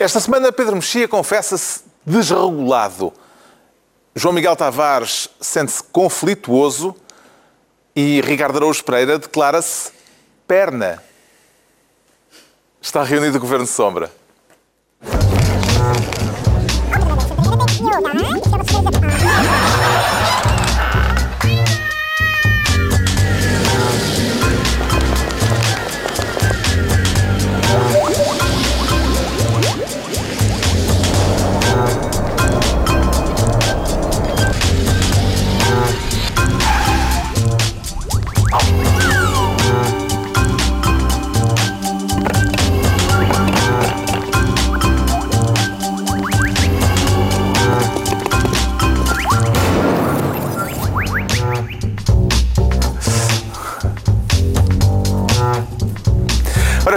Esta semana, Pedro Mexia confessa-se desregulado. João Miguel Tavares sente-se conflituoso e Ricardo Araújo Pereira declara-se perna. Está reunido o Governo de Sombra.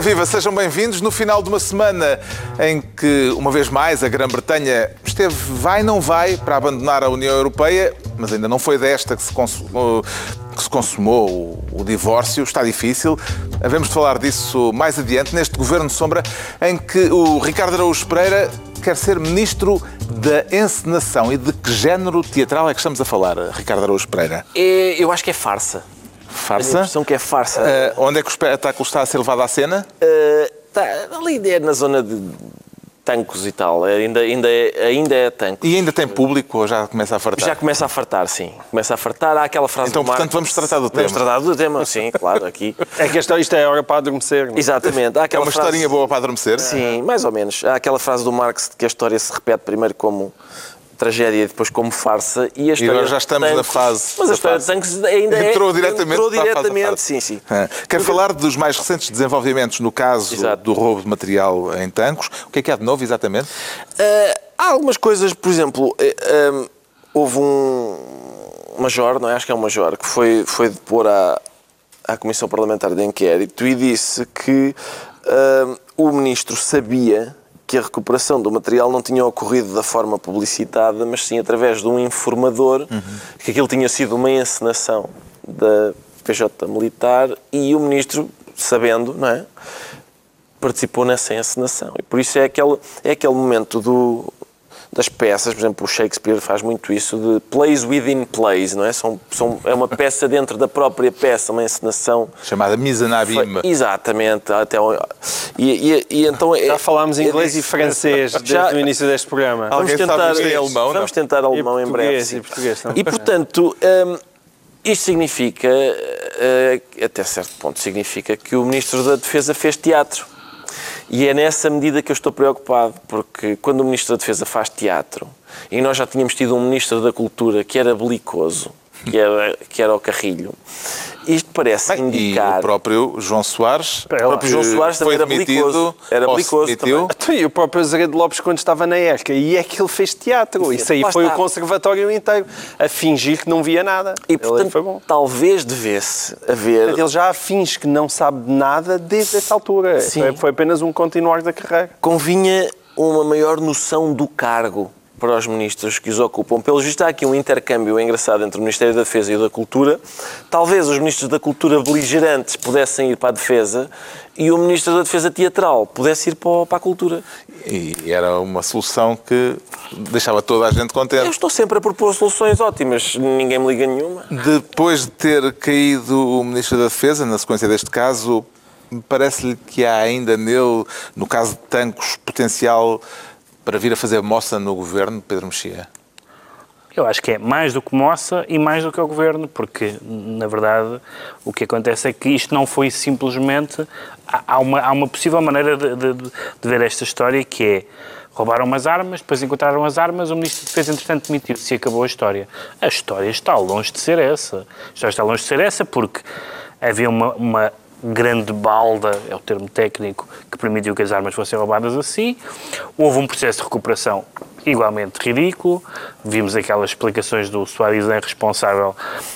Viva, sejam bem-vindos no final de uma semana em que, uma vez mais, a Grã-Bretanha esteve vai não vai para abandonar a União Europeia, mas ainda não foi desta que se consumou, que se consumou o, divórcio. Está difícil. Havemos de falar disso mais adiante, neste Governo de Sombra, em que o Ricardo Araújo Pereira quer ser Ministro da Encenação. E de que género teatral é que estamos a falar, Ricardo Araújo Pereira? É, eu acho que é farsa. Farsa? A impressão que é farsa. Uh, onde é que o espetáculo está a ser levado à cena? Uh, tá, ali é na zona de tancos e tal. É, ainda, ainda, é, ainda é tancos. E ainda tem público ou já começa a fartar? Já começa a fartar, sim. Começa a fartar. Há aquela frase Então, do portanto, vamos tratar do tema. Vamos tratar do tema, sim, claro, aqui. É que esta, isto é hora para adormecer. não é? Exatamente. Há É aquela uma frase... historinha boa para adormecer? Sim, mais ou menos. Há aquela frase do Marx de que a história se repete primeiro como tragédia e depois como farsa. E, a história agora já de estamos na Tancos- fase Mas a história de Tancos ainda é- Entrou diretamente entrou diretamente, sim, sim. Ah, Quer falar dos mais recentes desenvolvimentos no caso Exato. do roubo de material em tancos? O que é que há de novo, exatamente? Uh, há algumas coisas, por exemplo, um, houve um major, não é? Acho que é um major, que foi, foi depor à, à Comissão Parlamentar de Inquérito e disse que um, o ministro sabia que a recuperação do material não tinha ocorrido da forma publicitada, mas sim através de um informador, que aquilo tinha sido uma encenação da PJ militar e o ministro, sabendo, não é? participou nessa encenação. E por isso é aquele, é aquele momento do, das peças, por exemplo, o Shakespeare faz muito isso de plays within plays, não é? São, são, é uma peça dentro da própria peça, uma encenação. Chamada Mise en Abîme. Exatamente. Até, e, e, e então é- Já falámos é inglês disso. e francês desde Já- o início deste programa. Vamos tentar, em alemão, vamos tentar alemão em breve. sim. e português. E portanto, hum, isto significa, eh, até certo ponto, significa que o Ministro da Defesa fez teatro. E é nessa medida que eu estou preocupado, porque quando o Ministro da Defesa faz teatro, e nós já tínhamos tido um Ministro da Cultura que era belicoso, que era, que era o Carrilho, isto parece Bem, e indicar... o próprio João Soares, O próprio João Soares também foi era belicoso. Era belicoso também. Então, e o próprio Azeredo Lopes, quando estava na ERCA, e é que ele fez teatro. Isso aí Lá foi está. o conservatório inteiro, a fingir que não via nada. E portanto, foi bom. talvez devesse haver... Ele já finge que não sabe de nada desde essa altura. Sim. Foi apenas um continuar da carreira. convinha uma maior noção do cargo para os ministros que os ocupam. Pelo visto, há aqui um intercâmbio engraçado entre o Ministério da Defesa e o da Cultura. Talvez os ministros da Cultura beligerantes pudessem ir para a Defesa e o Ministro da Defesa teatral pudesse ir para a Cultura. E era uma solução que deixava toda a gente Eu contente. estou sempre a propor soluções ótimas, ninguém me liga nenhuma. Depois de ter caído o Ministro da Defesa, na sequência deste caso, parece-lhe que há ainda nele, no caso de Tancos, potencial para vir a fazer moça no governo, Pedro Mexia? Eu acho que é mais do que moça e mais do que o governo, porque, na verdade, o que acontece é que isto não foi simplesmente. Há uma, há uma possível maneira de, de- de ver esta história que é. Roubaram umas armas, depois encontraram as armas, o Ministro da Defesa, entretanto, demitiu-se e acabou a história. A história está longe de ser essa. A história está longe de ser essa porque havia uma, uma grande balda, é o termo técnico, que permitiu que as armas fossem roubadas assim. Houve um processo de recuperação igualmente ridículo. Vimos aquelas explicações do Soares responsável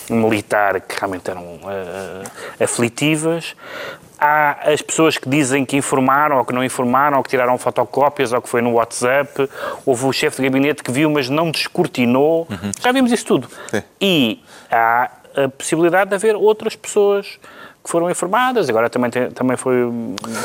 militar que realmente eram eh, aflitivas. Há as pessoas que dizem que informaram ou que não informaram, ou que tiraram fotocópias, ou que foi no WhatsApp. Houve o chefe de gabinete que viu, mas não descortinou. Já vimos isso tudo. Sim. E há a possibilidade de haver outras pessoas que foram informadas. Agora também, tem, também foi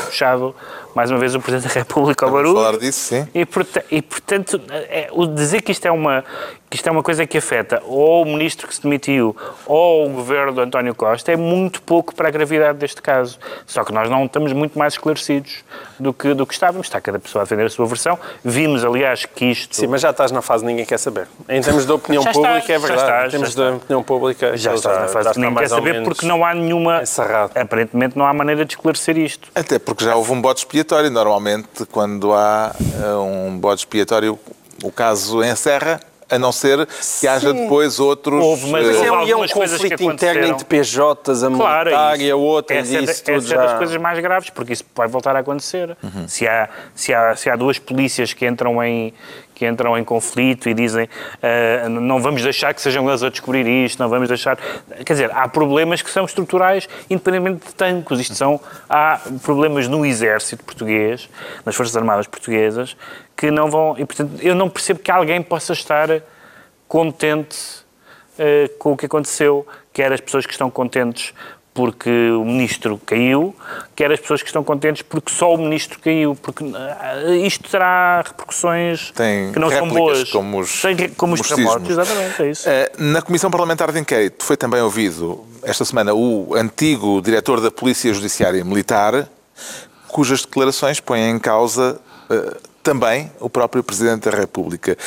puxado mais uma vez o Presidente da República ao barulho. falar disso, sim. E, porta- e, portanto, é, o dizer que isto, é uma, que isto é uma coisa que afeta ou o Ministro que se demitiu ou o Governo do António Costa é muito pouco para a gravidade deste caso. Só que nós não estamos muito mais esclarecidos do que, do que estávamos. Está cada pessoa a defender a sua versão. Vimos, aliás, que isto... Sim, mas já estás na fase ninguém quer saber. Em termos de opinião Já está, pública, é já verdade. está, em termos já de opinião pública, Já ele está na fase já ninguém quer saber porque não há nenhuma... encerrado. Aparentemente não há maneira de esclarecer isto. Até porque já houve um bode expiatório. Normalmente, quando há eh, um bode expiatório, o caso encerra, a não ser que haja depois outros. Houve, mas eh, é um, Houve e é um que conflito interno entre PJs, a Claro, é militar isso. e a outra, essa, e é da- isso tudo essa é das já... coisas mais graves, porque isso vai voltar a acontecer. Se, há, se, há, se há duas polícias que entram em, que entram em conflito e dizem ah, não vamos deixar que sejam eles a descobrir isto, não vamos deixar... Quer dizer, há problemas que são estruturais independentemente de tanques. Isto são... Há problemas no exército português, nas Forças Armadas portuguesas, que não vão... E, portanto, eu não percebo que alguém possa estar contente eh, com o que aconteceu, quer as pessoas que estão contentes porque o ministro caiu, quer as pessoas que estão contentes porque só o ministro caiu, porque eh, isto terá repercussões Tem que não são boas. como os- Tem como os terremotos, exatamente, é isso. Eh, Na Comissão Parlamentar de Inquérito foi também ouvido esta semana o antigo diretor da Polícia Judiciária Militar, cujas declarações põem em causa eh, também o próprio Presidente da República.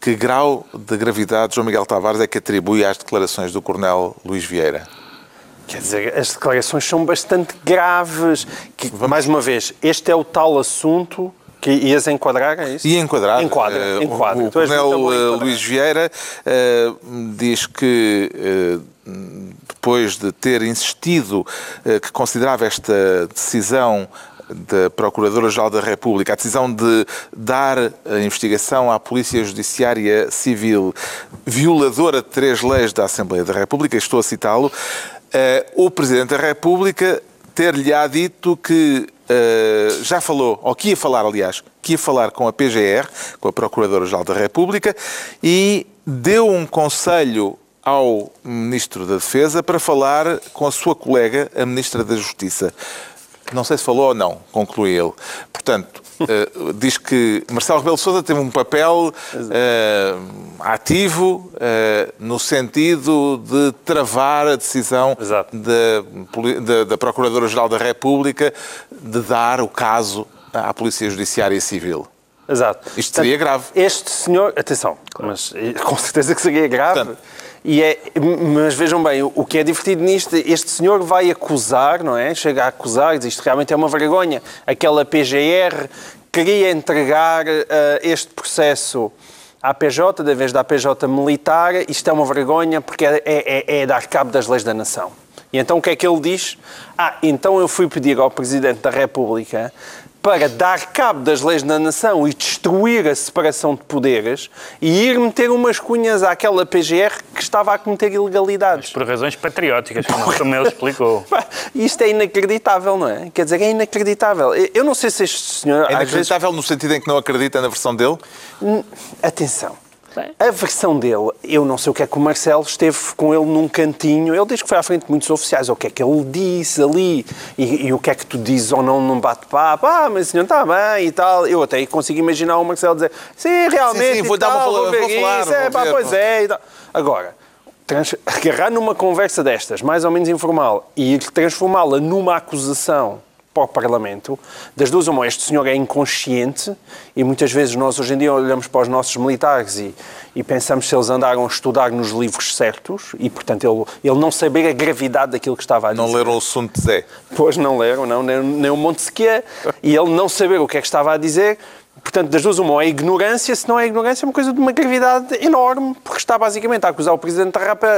Que grau de gravidade João Miguel Tavares é que atribui às declarações do Coronel Luís Vieira? Quer dizer, as declarações são bastante graves. Que, mais uma vez, este é o tal assunto que ias enquadrar, é isso? E enquadrar. Enquadra, eh, enquadra. O, o Coronel eh. Luís Vieira eh, diz que eh, depois de ter insistido que considerava esta decisão da Procuradora-Geral da República, a decisão de dar a investigação à Polícia Judiciária Civil violadora de três leis da Assembleia da República, estou a citá-lo, o Presidente da República ter-lhe-á dito que eh, já falou, ou que ia falar, aliás, que ia falar com a PGR, com a Procuradora-Geral da República, e deu um conselho ao Ministro da Defesa para falar com a sua colega, a Ministra da Justiça. Não sei se falou ou não, conclui ele. Portanto, eh, diz que Marcelo Rebelo Sousa teve um papel eh, ativo eh, no sentido de travar a decisão da, da- da Procuradora-Geral da República de dar o caso à Polícia Judiciária Civil. Exato. Isto seria grave. Este senhor, atenção, mas com certeza que seria grave. Portanto- e é, mas vejam bem, o que é divertido nisto, este senhor vai acusar, não é? Chega a acusar, diz isto realmente é uma vergonha. Aquela PGR queria entregar eh, este processo à PJ, da vez da PJ militar, isto é uma vergonha porque é, é- é dar cabo das leis da nação. E então o que é que ele diz? Ah, então eu fui pedir ao Presidente da República para dar cabo das leis da nação e destruir a separação de poderes e ir meter umas cunhas àquela PGR que estava a cometer ilegalidades. Por razões patrióticas, como, como ele explicou. Isto é inacreditável, não é? Quer dizer, é inacreditável. Eu não sei se este senhor... É às vezes, inacreditável no sentido em que não acredita na versão dele? Atenção. A versão dele, eu não sei o que é que o Marcelo esteve com ele num cantinho. Ele diz que foi à frente de muitos oficiais. O que é que ele disse ali? E, e o que é que tu dizes ou não num bate-papo? Ah, mas o senhor está bem e tal. Eu até consigo imaginar o Marcelo dizer sim, realmente. Sim, sim, vou dar uma tal, fala- vou vou falar, isso, é, vou pá, ver, pois é. E tal. Agora, trans- agarrar numa conversa destas, mais ou menos informal, e transformá-la numa acusação para o Parlamento, das duas uma, este senhor é inconsciente e muitas vezes nós hoje em dia olhamos para os nossos militares e, e pensamos se eles andaram a estudar nos livros certos e, portanto, ele, ele não saber a gravidade daquilo que estava a dizer. Não leram o Sun Tse. Pois não leram, não, nem, nem o Montesquieu. E ele não saber o que é que estava a dizer. Portanto, das duas, uma, ou é ignorância, se não é ignorância, é uma coisa de uma gravidade enorme, porque está basicamente a acusar o Presidente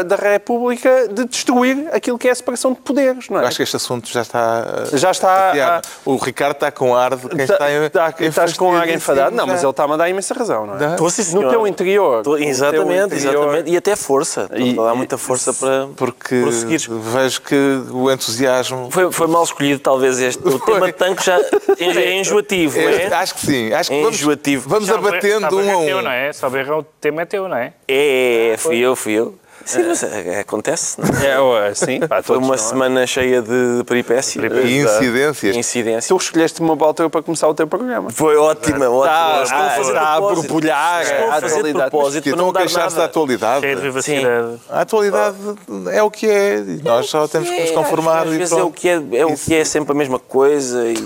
da República de destruir aquilo que é a separação de poderes, não é? Eu acho que este assunto já está. eh, Já está, chateado. O Ricardo está com ar de quem Tá- está. em- tá- estás com ar enfadado? Não, mas ele está-me a dar imensa razão, não é? Dá. Estou, sim, No teu interior. Estou- no teu exatamente, interior. exatamente. E até força. E- Estou a dar muita força para Porque prosseguir. vejo que o entusiasmo. Foi, foi mal escolhido, talvez, este. O tema de tanque já é enjoativo, não É, é? acho que sim. Acho que É vamos, enjoativo. vamos abatendo salve um a é teu, um. não é? Salve erro, o tema é teu, não é? É, é, fui eu, fui eu. Sim, mas é, acontece. Não? é? É, ué, sim, pá, Foi uma semana cheia de peripécias. E incidências. Incidências. Tu escolheste uma boa altura para começar o teu programa. Foi ótima, ótima. Está, Estou a fazer está a borbulhar Estou a atualidade. propósito estão não a dar queixar-se da atualidade. Cheio de vivacidade. A atualidade é o que é. E nós só temos que nos conformar. Às e vezes é o que é, é, o que é sempre a mesma coisa e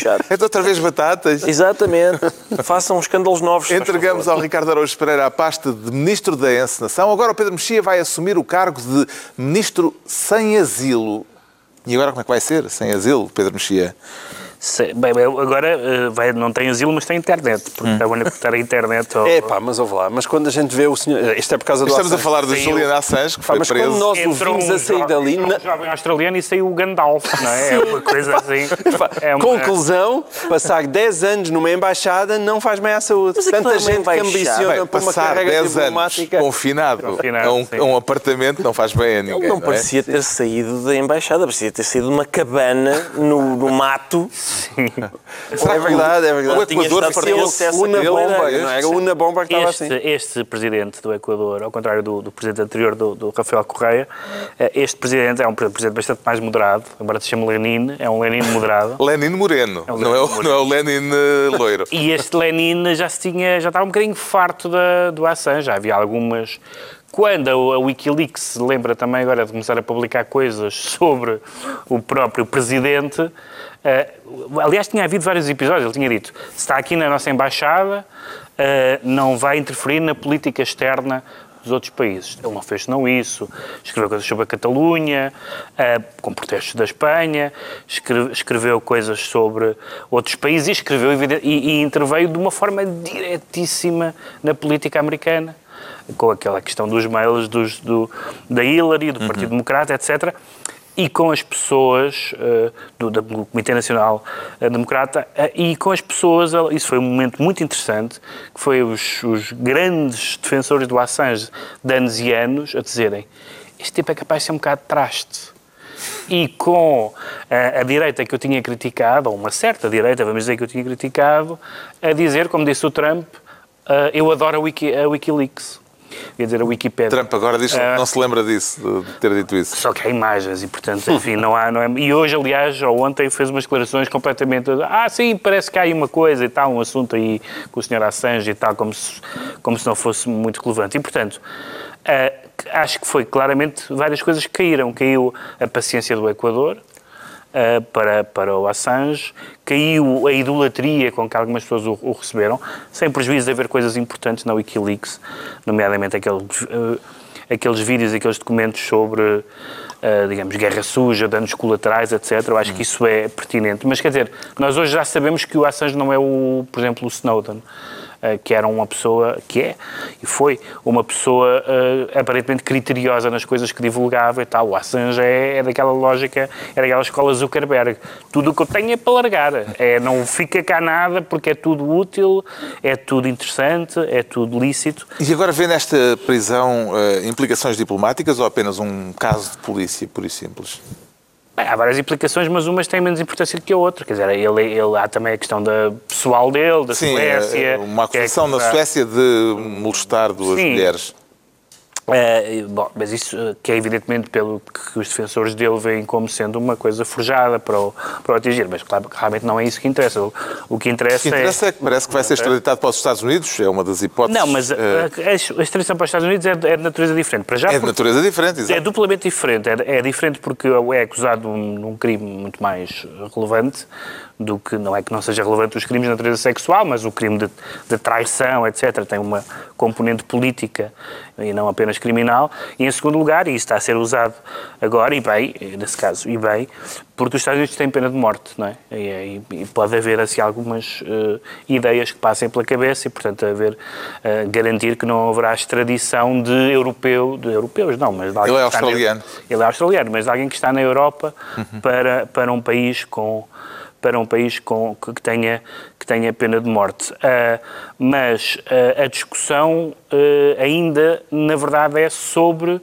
chato. É de outra vez batatas. Exatamente. Façam escândalos novos. Entregamos ao Ricardo Araújo Pereira a pasta de Ministro da Encenação. Agora o Pedro Mexia vai assumir o cargo de Ministro sem asilo. E agora como é que vai ser? Sem asilo, Pedro Mexia? Se- bem, bem, agora eh, vai, não tem asilo, mas tem internet, porque Hum. estavam a conectar a internet. ao- É pá, mas ouve lá. Mas quando a gente vê o senhor. Isto é por causa do Estamos a Assange. falar de Saiu. Julian Assange, que foi mas preso. quando nós o Entrou vimos um a sair dali. na- um jovem australiano e saiu o Gandalf, não é? É uma coisa assim. É uma- Conclusão: passar 10 anos numa embaixada não faz bem à saúde. Mas aquilo Tanta é gente que ambiciona Bem, por uma passar carreira 10 anos diplomática. confinado, Confinado, a, um, a um apartamento não faz bem a ninguém. Ele não é? parecia ter saído da embaixada, parecia ter saído de uma cabana no, no mato. Será É verdade, é O verdade. Tinha Equador Una àquele bomba, era- não é? era una bomba que estava Este, assim. este presidente do Equador, ao contrário do, do presidente anterior, do, do Rafael Correia, eh, este presidente é um pre- presidente bastante mais moderado, embora se chame Lenin, é um Lenin moderado. Lenin Moreno, É o não, é o, Lenin não é o Lenin eh, loiro. E este Lenin já se tinha, já estava um bocadinho farto da, do Assange, já havia algumas... Quando a, a Wikileaks se lembra também agora de começar a publicar coisas sobre o próprio presidente, eh, aliás tinha havido vários episódios, ele tinha dito, se está aqui na nossa embaixada, eh, não vai interferir na política externa dos outros países. Ele não fez senão isso. Escreveu coisas sobre a Catalunha, eh, com protestos da Espanha, escre- escreveu coisas sobre outros países e, escreveu, e, e interveio de uma forma diretíssima na política americana, com aquela questão dos mails dos, do, da Hillary, do Partido Democrata, etc., e com as pessoas eh, do, do Comitê Nacional eh, Democrata eh, e com as pessoas, isso foi um momento muito interessante, que foi os, os grandes defensores do Assange de anos e anos a dizerem este tipo é capaz de ser um bocado de traste. E com a, a direita que eu tinha criticado, ou uma certa direita, vamos dizer que eu tinha criticado, a dizer, como disse o Trump, eh, eu adoro a, Wiki, a Wikileaks. Quer dizer, a Wikipédia. Trump agora diz que Eh, não se lembra disso, de ter dito isso. só que há imagens e, portanto, enfim, não há. Não é... E hoje, aliás, ou ontem, fez umas declarações completamente. Ah, sim, parece que há aí uma coisa e tal, um assunto aí com o Sr. Assange e tal, como se, como se não fosse muito relevante. E, portanto, ah, acho que foi claramente várias coisas que caíram. Caiu a paciência do Equador. Ah, para, para o Assange, caiu a idolatria com que algumas pessoas o, o receberam, sem prejuízo de haver coisas importantes na Wikileaks, nomeadamente aqueles, ah, aqueles vídeos, aqueles documentos sobre, ah, digamos, guerra suja, danos colaterais, etc. Eu acho que isso é pertinente. Mas, quer dizer, nós hoje já sabemos que o Assange não é, o, por exemplo, o Snowden. Ah, que era uma pessoa, que é, e foi, uma pessoa ah, aparentemente criteriosa nas coisas que divulgava e tal. O Assange é, é daquela lógica, é daquela escola Zuckerberg. Tudo o que eu tenho é para largar. É, não fica cá nada porque é tudo útil, é tudo interessante, é tudo lícito. E agora vê nesta prisão eh, implicações diplomáticas ou apenas um caso de polícia, puro e simples? Bem, há várias implicações, mas umas têm menos importância do que a outra. Quer dizer, ele, ele, há também a questão da pessoal dele, da Sim, Suécia. eh, uma que é acusação na que- Suécia de molestar duas Sim. mulheres. É, bom, mas isso eh, que é evidentemente pelo que os defensores dele veem como sendo uma coisa forjada para o, para o atingir, mas claro, que realmente não é isso que interessa. O, o que O interessa, que interessa é que parece que vai ser extraditado para os Estados Unidos, é uma das é... hipóteses. Não, mas a, eh, a, a extradição para os Estados Unidos é, de- é de natureza diferente. Para já, é de natureza diferente, É exato. duplamente diferente. É, é diferente porque é acusado de um, de um crime muito mais relevante do que, não é que não seja relevante os crimes de natureza sexual, mas o crime de, de traição, etc., tem uma componente política e não apenas criminal. E em segundo lugar, e isso está a ser usado agora, e bem, nesse caso, e bem, porque os Estados Unidos têm pena de morte, não é? E, e- pode haver assim algumas eh, ideias que passem pela cabeça e, portanto, haver, eh, garantir que não haverá extradição de europeu, de europeus não, mas de alguém Ele é está na- australiano. ele é australiano, mas de alguém que está na Europa para, para um país com para um país com, que, que tenha, que tenha pena de morte. Ah, mas ah, a discussão ah, ainda, na verdade, é sobre,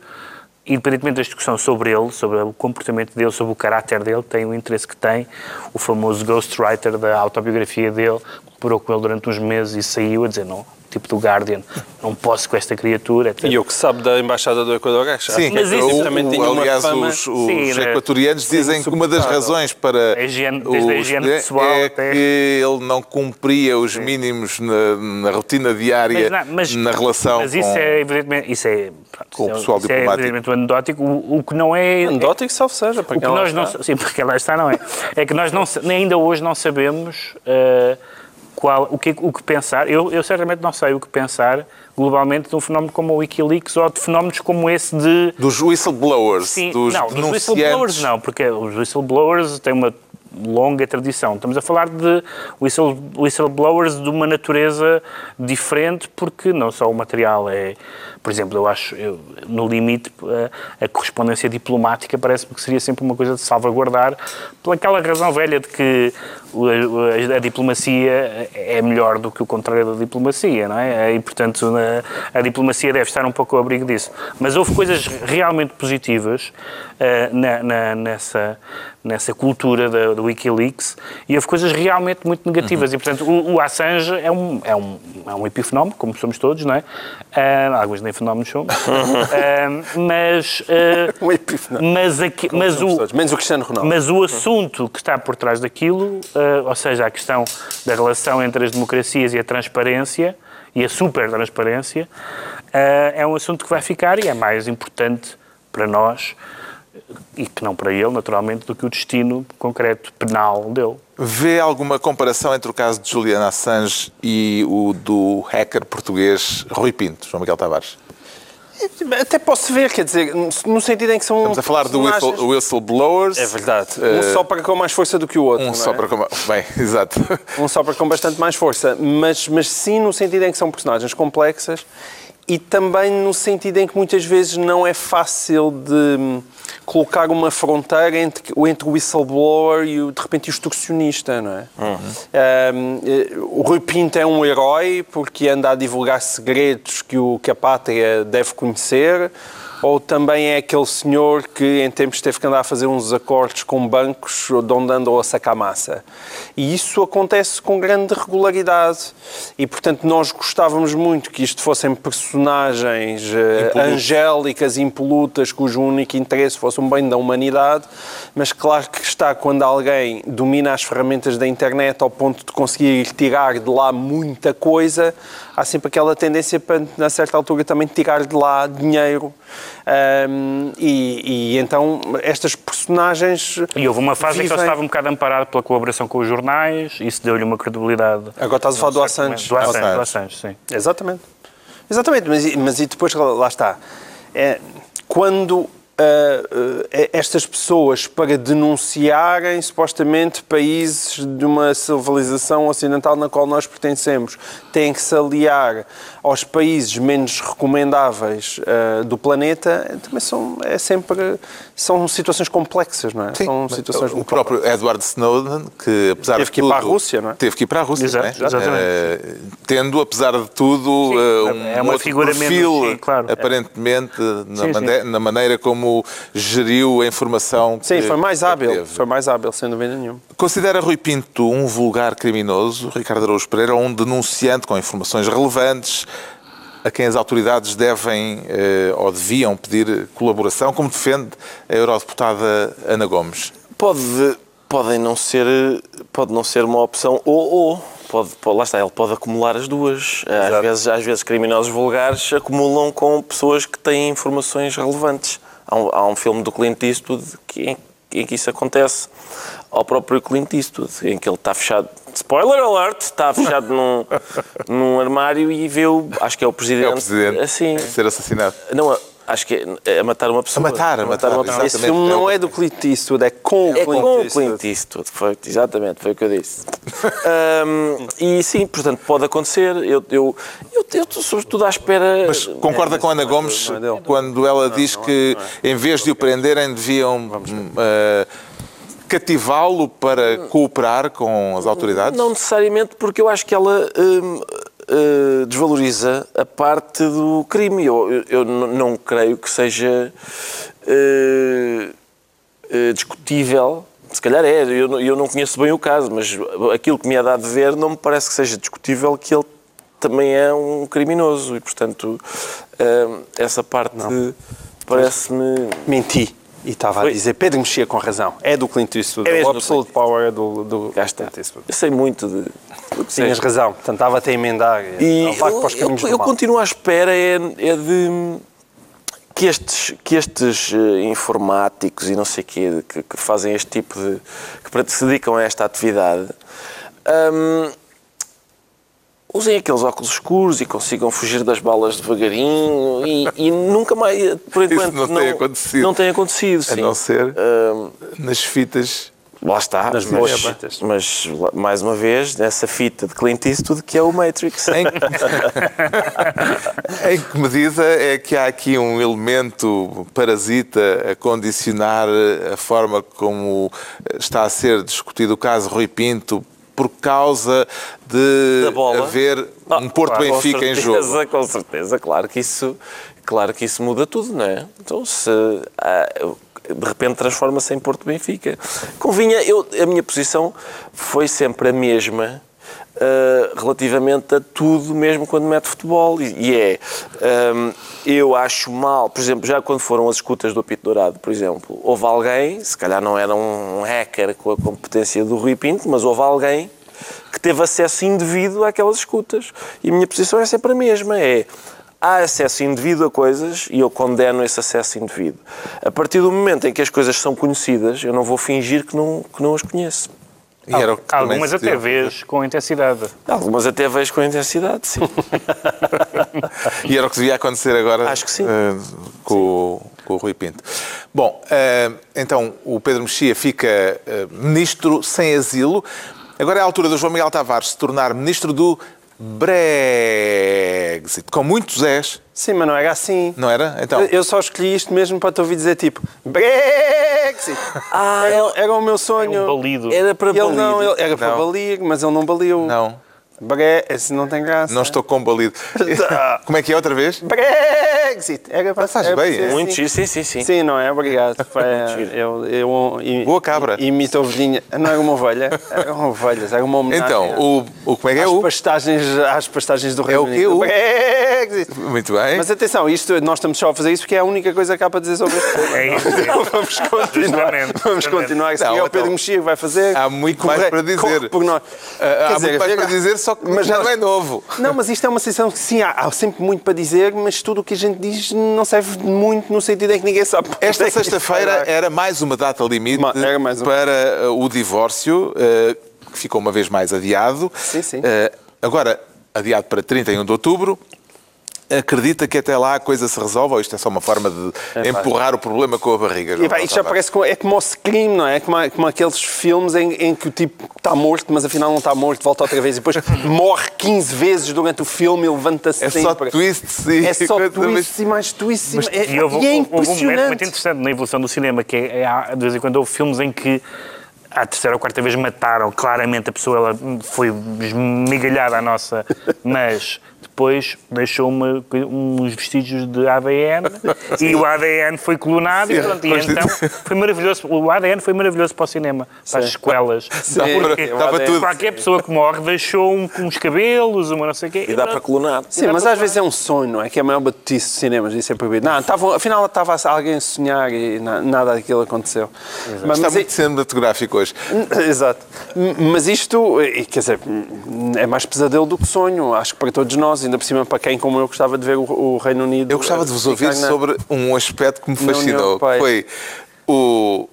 independentemente da discussão sobre ele, sobre o comportamento dele, sobre o caráter dele, tem o interesse que tem, o famoso ghostwriter da autobiografia dele, cooperou com ele durante uns meses e saiu a dizer não, tipo do Guardian, não posso com esta criatura, etc. E o que sabe da Embaixada do Equador, acho Sim, que Mas isso o- também o- aliás, fama... os, os Sim, equatorianos dizem que uma das razões para A higiene- desde a higiene pessoal é até- que ele não cumpria os mínimos na, na rotina diária não, mas- na relação mas isso com... é evidentemente isso é, pronto, com o é- pessoal isso diplomático. É evidentemente anedótico. O, o que não é Anedótico, salvo seja. O Porque que ela nós não, está. sim, porque lá está, não é? É que nós não, ainda hoje não sabemos eh, qual, o, que, o que pensar. Eu, eu certamente não sei o que pensar globalmente de um fenómeno como o Wikileaks ou de fenómenos como esse de. Dos whistleblowers, Sim, dos não, dos whistleblowers não, porque os whistleblowers têm uma longa tradição. Estamos a falar de whistle, whistleblowers de uma natureza diferente, porque não só o material é. Por exemplo, eu acho, eu, no limite, a, a correspondência diplomática parece-me que seria sempre uma coisa de salvaguardar, por aquela razão velha de que o- a, a diplomacia é melhor do que o contrário da diplomacia, não é? E, portanto, a, a diplomacia deve estar um pouco ao abrigo disso. Mas houve coisas realmente positivas eh, na- na- nessa, nessa cultura da- do Wikileaks e houve coisas realmente muito negativas. E, portanto, o, o Assange é um, é, um, é um epifenómeno, como somos todos, não é? Ah, alguns nem fenómenos somos. Ah, mas, ah, Um epifenómeno. mas, aqui, mas o, Menos o Cristiano Ronaldo. mas o assunto que está por trás daquilo, eh, ou seja, a questão da relação entre as democracias e a transparência, e a super transparência, eh, é um assunto que vai ficar e é mais importante para nós, e que não para ele, naturalmente, do que o destino concreto penal dele. Vê alguma comparação entre o caso de Julian Assange e o do hacker português Rui Pinto, João Miguel Tavares? Até posso ver, quer dizer, no sentido em que são. Estamos a falar do personagens- whistle, whistleblowers. É verdade. Eh, Um só para com mais força do que o outro. Um é? para... como- Bem, exato. Um só para com bastante mais força. Mas, mas sim no sentido em que são personagens complexas e também no sentido em que muitas vezes não é fácil de hum, colocar uma fronteira entre, entre o whistleblower e o, de repente, o extorsionista, não é? Hum, eh, o Rui Pinto é um herói porque anda a divulgar segredos que, o, que a pátria deve conhecer ou também é aquele senhor que em tempos teve que andar a fazer uns acordos com bancos de onde andou a sacar massa. E isso acontece com grande regularidade. E, portanto, nós gostávamos muito que isto fossem personagens eh, angélicas, impolutas, cujo único interesse fosse um bem da humanidade, mas claro que está quando alguém domina as ferramentas da internet ao ponto de conseguir tirar de lá muita coisa, há sempre aquela tendência para, a certa altura, também tirar de lá dinheiro. Ahm, e, e então estas personagens. E houve uma fase em que ele vivem- estava um bocado amparado pela colaboração com os jornais, isso deu-lhe uma credibilidade. Agora estás a falar do Assange. Do Assange, do Assange, sim. Exatamente. Exatamente, mas, e- mas e depois lá está. É, quando ah, estas pessoas, para denunciarem supostamente países de uma civilização ocidental na qual nós pertencemos, têm que se aliar aos países menos recomendáveis ah, do planeta, também são, é sempre, são situações complexas, não é? são situações o próprio Edward Snowden, que apesar Teve de que ir tudo... para a Rússia, não é? Teve que ir para a Rússia, Exato, não é? exatamente. Eh, tendo, apesar de tudo, Sim, eh, um é uma outro figura menos- perfil, sim, claro. aparentemente, na, Sim, mane- na maneira como geriu a informação Sim, que foi mais que hábil. teve. Foi mais hábil, sem dúvida nenhuma. Considera Rui Pinto um vulgar criminoso, Ricardo Araújo Pereira, ou um denunciante com informações relevantes a quem as autoridades devem eh, ou deviam pedir colaboração, como defende a eurodeputada Ana Gomes? Pode, podem não ser, pode não ser uma opção ou ou. Pode, pode- lá está, ele pode acumular as duas. Às vezes, às vezes criminosos vulgares acumulam com pessoas que têm informações relevantes. Há um, há um filme do Clint Eastwood que, em, em que isso acontece ao próprio Clint Eastwood, em que ele está fechado, spoiler alert, está fechado num, num armário e vê o, acho que é o presidente, É o presidente assim, a ser assassinado. não, acho que é, é a matar uma pessoa. A matar, a matar, uma pessoa. Esse filme não é do Clint Eastwood, é com o É Clint com Eastwood. Clint Eastwood, foi, exatamente, foi o que eu disse. Ahm, e sim, portanto, pode acontecer. Eu, eu, eu, eu estou sobretudo à espera. Mas concorda com a Ana Gomes é quando ela diz que, em vez de o prenderem, deviam hum, eh, cativá-lo para cooperar com as autoridades? Não necessariamente, porque eu acho que ela hum, eh, desvaloriza a parte do crime. Eu, eu, não creio que seja eh, eh, discutível se calhar é, eu, não- eu não conheço bem o caso, mas aquilo que me é dado ver não me parece que seja discutível que ele também é um criminoso e, portanto, hum, essa parte parece-me. Menti. E estava a dizer, Pedro mexia com razão. É do Clint Eastwood. É o Absolute Power é do, do está. Clint Eastwood. Eu sei muito de. do que Tinhas razão. Portanto, estava-te a emendar. E eu, para os caminhos eu- eu continuo à espera é, é de que estes, que estes eh, informáticos e não sei quê, que, que fazem este tipo de... que se dedicam a esta atividade, hum, usem aqueles óculos escuros e consigam fugir das balas devagarinho e, e nunca mais, por Isso enquanto, não tem acontecido. Não tem acontecido, A sim. não ser nas fitas. Lá está, Nas mas, boas fitas. mas, mais uma vez, nessa fita de Clint Eastwood que é o Matrix. Em, em que medida é que há aqui um elemento parasita a condicionar a forma como está a ser discutido o caso Rui Pinto por causa de haver um Porto Claro, Benfica com em jogo? Com certeza, claro que isso, claro que isso muda tudo, não é? Então, se ah, de repente transforma-se em Porto Benfica. Convinha, eu, a minha posição foi sempre a mesma ah, relativamente a tudo, mesmo quando mete futebol. E, e é, ah, eu acho mal, por exemplo, já quando foram as escutas do Apito Dourado, por exemplo, houve alguém, se calhar não era um hacker com a competência do Rui Pinto, mas houve alguém que teve acesso indevido àquelas escutas. E a minha posição é sempre a mesma, é há acesso indevido a coisas e eu condeno esse acesso indevido. A partir do momento em que as coisas são conhecidas, eu não vou fingir que não, que não as conheço. E era Algumas até vês com intensidade. Algumas até vejo com intensidade, sim. E era o que devia acontecer agora Acho que sim. eh, com, o- com o Rui Pinto. Bom, eh, então o Pedro Mexia fica eh, ministro sem asilo. Agora é a altura do João Miguel Tavares se tornar ministro do Brexit. Com muitos és, Sim, mas não era assim. não era? Então, Eu só escolhi isto mesmo para te ouvir dizer tipo Brexit! Ah, era, era o meu sonho. É um balido. Era para ele balir. não, ele era para Não. balir, mas ele não baliu. não, Bre... Esse não tem graça. não estou combalido. Como é que é outra vez? Brexit! Era para para bem, é? Muito giro, sim, sim, sim. Sim, não é? Obrigado. Foi, eu, eu, eu, Boa cabra. Imito a ovelhinha. Não era uma ovelha, eram ovelhas, era uma homenagem. Então, o, o como é que é às, o? pastagens, às pastagens do É Reino o quê? Unido. O? Brexit! Muito bem. Mas atenção, isto, nós estamos só a fazer isso porque é a única coisa que há para dizer sobre. É isso. Vamos continuar. Vamos continuar. Isso Não, é o então, Pedro Mexia que vai fazer. há muito mais para dizer. corre por nós. Ah, há muito mais para dizer, só que mas já nós- não é novo. Não, mas isto é uma sensação que sim, há, há sempre muito para dizer, mas tudo o que a gente diz não serve muito no sentido em que ninguém sabe. Esta é sexta-feira era mais uma data limite Ma- era mais uma. para uh, o divórcio, uh, que ficou uma vez mais adiado. Sim, sim. Uh, Agora, adiado para 31 de outubro. Acredita que até lá a coisa se resolve ou isto é só uma forma de empurrar o problema com a barriga? João E, pá, isto já parece como, é como o Scream, não é? Como, a- como aqueles filmes em, em que o tipo está morto, mas afinal não está morto, volta outra vez e depois morre 15 vezes durante o filme e levanta-se É só twists e É só mas- twists e mais twists. e- é, E houve, e é houve um momento muito impressionante. interessante na evolução do cinema, que é, é, há- de vez em quando houve filmes em que à terceira ou quarta vez mataram claramente a pessoa, ela foi esmigalhada à nossa, mas depois deixou uma, uns vestígios de ADN e o ADN foi clonado e, Sim, pronto, e então foi maravilhoso. O ADN foi maravilhoso para o cinema, para as sequelas. Sim, Porque dava ADN. tudo. qualquer pessoa que morre deixou um- uns cabelos, uma não sei o quê. E dá para clonar. Sim, mas às vezes é um sonho, não é? Que é a maior batutice de cinemas, isso é proibido. Não, estavam- afinal estava alguém a sonhar e na- nada daquilo aconteceu. Mas, Está mas muito cinematográfico hoje. Exato. Mas isto, e, quer dizer, é mais pesadelo do que sonho, acho que para todos nós, ainda por cima para quem como eu gostava de ver o, o Reino Unido. Eu gostava de vos ouvir na- sobre um aspecto que me fascinou, que foi o,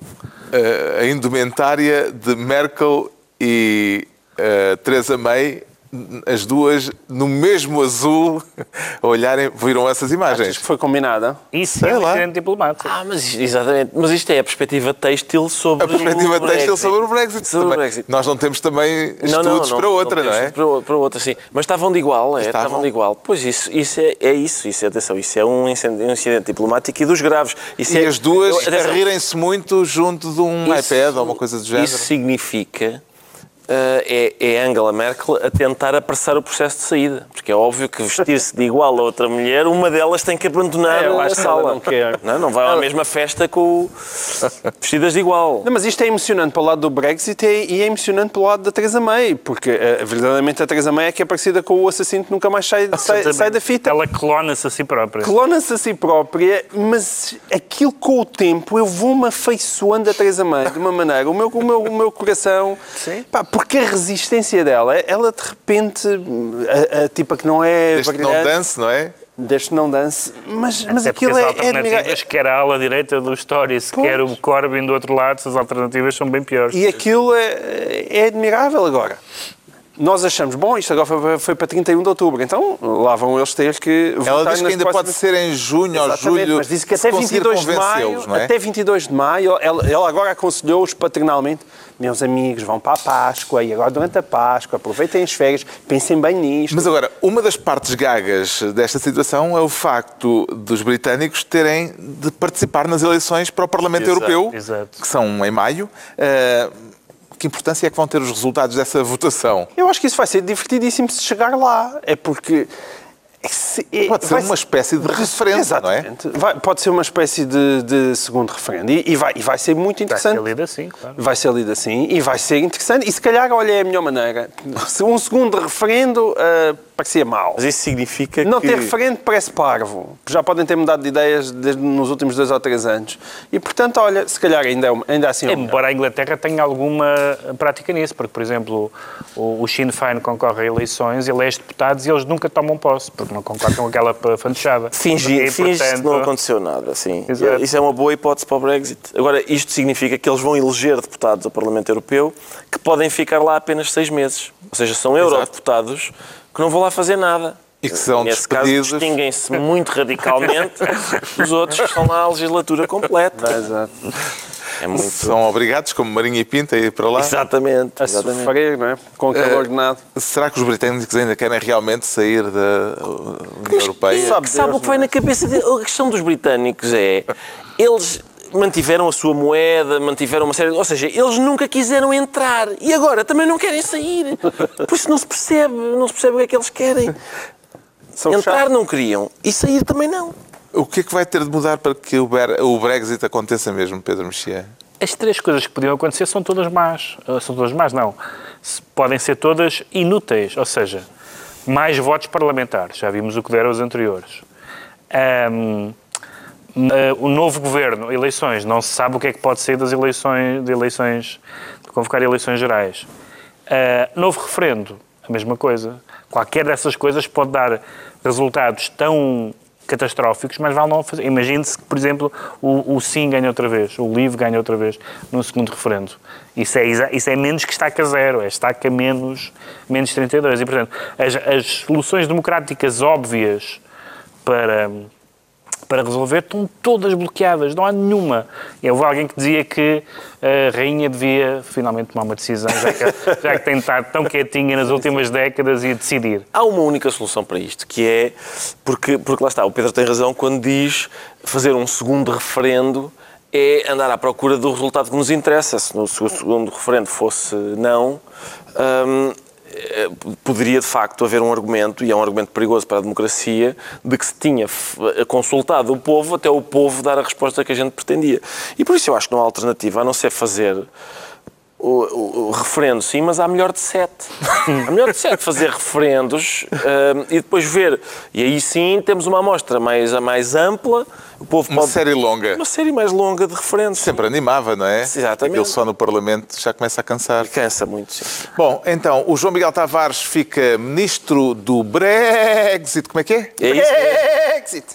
eh, a indumentária de Merkel e eh, Theresa May, as duas no mesmo azul, a olharem, viram essas Achas imagens. que foi combinada? Isso Sei é um lá. incidente diplomático. Ah, mas exatamente. Mas isto é a perspectiva têxtil sobre A perspectiva o têxtil Brexit. sobre o Brexit. Sobre o. Brexit. Nós não temos também Não, estudos para outra, não, é? estudos Para, para outra, sim. Mas estavam de igual, é? Estavam. Estavam de igual. Pois isso, isso é, é isso, isso é, atenção, isso é um incidente, um incidente diplomático e dos graves. Isso E é, as duas eu- atenção, a rirem-se muito junto de um isso- iPad ou uma coisa do género. Isso significa é, é Angela Merkel a tentar apressar o processo de saída. Porque é óbvio que vestir-se de igual a outra mulher, uma delas tem que abandonar É, eu a sala. ela não quer. Não, não vai à mesma festa com vestidas de igual. Não, mas isto é emocionante para o lado do Brexit e e é emocionante para o lado da Theresa May, porque eh, verdadeiramente a Theresa May é que é parecida com o assassino que nunca mais sai, sai, sai da fita. Ela clona-se a si própria. Clona-se a si própria, mas aquilo com o tempo eu vou-me afeiçoando a Teresa May de uma maneira. O meu, o meu, o meu coração. Pá, porque a resistência dela, ela de repente, a, a tipa que não é. Este não brilhante, dance, não é? Deste não dance, mas, mas Até aquilo as é, é alternativas, admirável. quer a ala direita do Stories, quer o Corbyn do outro lado, as alternativas são bem piores. E aquilo é, é admirável agora. Nós achamos, bom, isto agora foi, foi para 31 de outubro, então lá vão eles ter que votar Ela diz que ainda pode próximas- ser em junho ou Exatamente, julho. mas disse que até conseguir 22 de maio, é? até 22 de maio, ela, ela agora aconselhou-os paternalmente, meus amigos, vão para a Páscoa e agora durante a Páscoa, aproveitem as férias, pensem bem nisto. Mas agora, uma das partes gagas desta situação é o facto dos britânicos terem de participar nas eleições para o Parlamento Exato, Europeu, exato. que são em maio. Ah, importância é que vão ter os resultados dessa votação? Eu acho que isso vai ser divertidíssimo se chegar lá, é porque... é se- é- Pode ser uma espécie de referendo, não é? Exatamente. Vai- pode ser uma espécie de, de segundo referendo e, e vai, e vai ser muito Vai ser interessante. lido assim, claro. Vai ser lido assim e vai ser interessante. E se calhar, olha, é a melhor maneira. Se um segundo referendo ah, parecia mal. Mas isso significa Não que... ter referendo parece parvo. Já podem ter mudado de ideias desde nos últimos dois ou três anos. E, portanto, olha, se calhar ainda, é uma- ainda assim é uma- Embora a Inglaterra tenha alguma prática nisso, porque, por exemplo, o, o Sinn Féin concorre a eleições, elege deputados e eles nunca tomam posse, porque não concordam com aquela fantochada. Fingir, que não aconteceu nada, sim. Exato. Isso é uma boa hipótese para o Brexit. Agora, isto significa que eles vão eleger deputados ao Parlamento Europeu que podem ficar lá apenas seis meses. Ou seja, são eurodeputados que não vão lá fazer nada. E que serão Nesse caso, despedidos. distinguem-se muito radicalmente dos outros que estão lá a legislatura completa. Exato. É muito... São obrigados, como Marinha e Pinta, a ir para lá? Exatamente. A exatamente. sofrer, não é? Com aquele Eh, ordenado. Será que os britânicos ainda querem realmente sair da União Europeia? sabe Sabe Deus, o que vai na cabeça dele? A questão dos britânicos é. Eles mantiveram a sua moeda, mantiveram uma série. Ou seja, eles nunca quiseram entrar e agora também não querem sair. Por isso não se percebe, não se percebe o que é que eles querem. São Entrar chatos. não queriam e sair também não. O que é que vai ter de mudar para que o Brexit aconteça mesmo, Pedro Mexia? As três coisas que podiam acontecer são todas más. Uh, São todas más, não. Podem ser todas inúteis. Ou seja, mais votos parlamentares. Já vimos o que deram os anteriores. Uh, o novo governo, eleições. Não se sabe o que é que pode sair das eleições, de eleições, de convocar eleições gerais. Uh, novo referendo, a mesma coisa. Qualquer dessas coisas pode dar resultados tão catastróficos, mas vale não fazer. Imagine-se que, por exemplo, o, o Sim ganha outra vez, o Livre ganha outra vez no segundo referendo. Isso é, isso é menos que estaca zero, é estaca menos, menos 32. E, portanto, as, as soluções democráticas óbvias para, para resolver estão todas bloqueadas, não há nenhuma. E houve alguém que dizia que a rainha devia finalmente tomar uma decisão, já que, já que tem estado tão quietinha nas últimas décadas e decidir. Há uma única solução para isto, que é. Porque, porque lá está, o Pedro tem razão quando diz fazer um segundo referendo é andar à procura do resultado que nos interessa. Se no se o segundo referendo fosse não, hum, poderia de facto haver um argumento, e é um argumento perigoso para a democracia, de que se tinha f- consultado o povo até o povo dar a resposta que a gente pretendia. E por isso eu acho que não há alternativa a não ser fazer o, o- referendo, sim, mas há melhor de sete. há melhor de sete fazer referendos hum, e depois ver. E aí sim temos uma amostra mais, mais ampla. O povo Uma pode... série longa. Uma série mais longa de referendos. Sempre animava, não é? Exatamente. Aquilo só no Parlamento já começa a cansar. Cansa muito, sim. Bom, então, o João Miguel Tavares fica ministro do Brexit. Como é que é? É isso Brexit!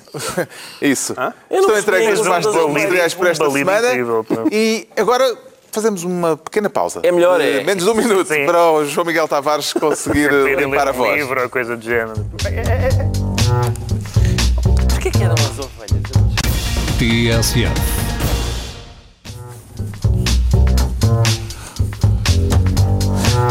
Isso. Estão entregues mais da materiais por esta um semana. incrível. E agora fazemos uma pequena pausa. É melhor, é. Menos de um minuto Sim. para o João Miguel Tavares conseguir limpar a voz. livro ou coisa do género. Porquê que eram as ovelhas? TSF.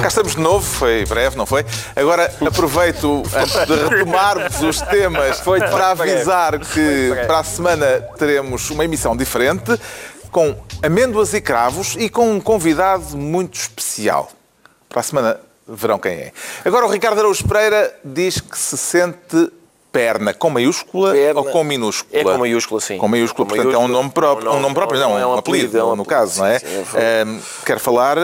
Cá estamos de novo, foi breve, não foi? Agora aproveito, antes de retomarmos os temas, para avisar que para a semana teremos uma emissão diferente, com amêndoas e cravos e com um convidado muito especial. Para a semana verão quem é. Agora o Ricardo Araújo Pereira diz que se sente perna com maiúscula Perna. ou com minúscula? É com maiúscula, sim. Com maiúscula, Com portanto é um maiúscula. nome próprio. É um Um nome próprio, não, é um apelido, é um no apelido, caso, não é? sim, sim, é Ahm, quero falar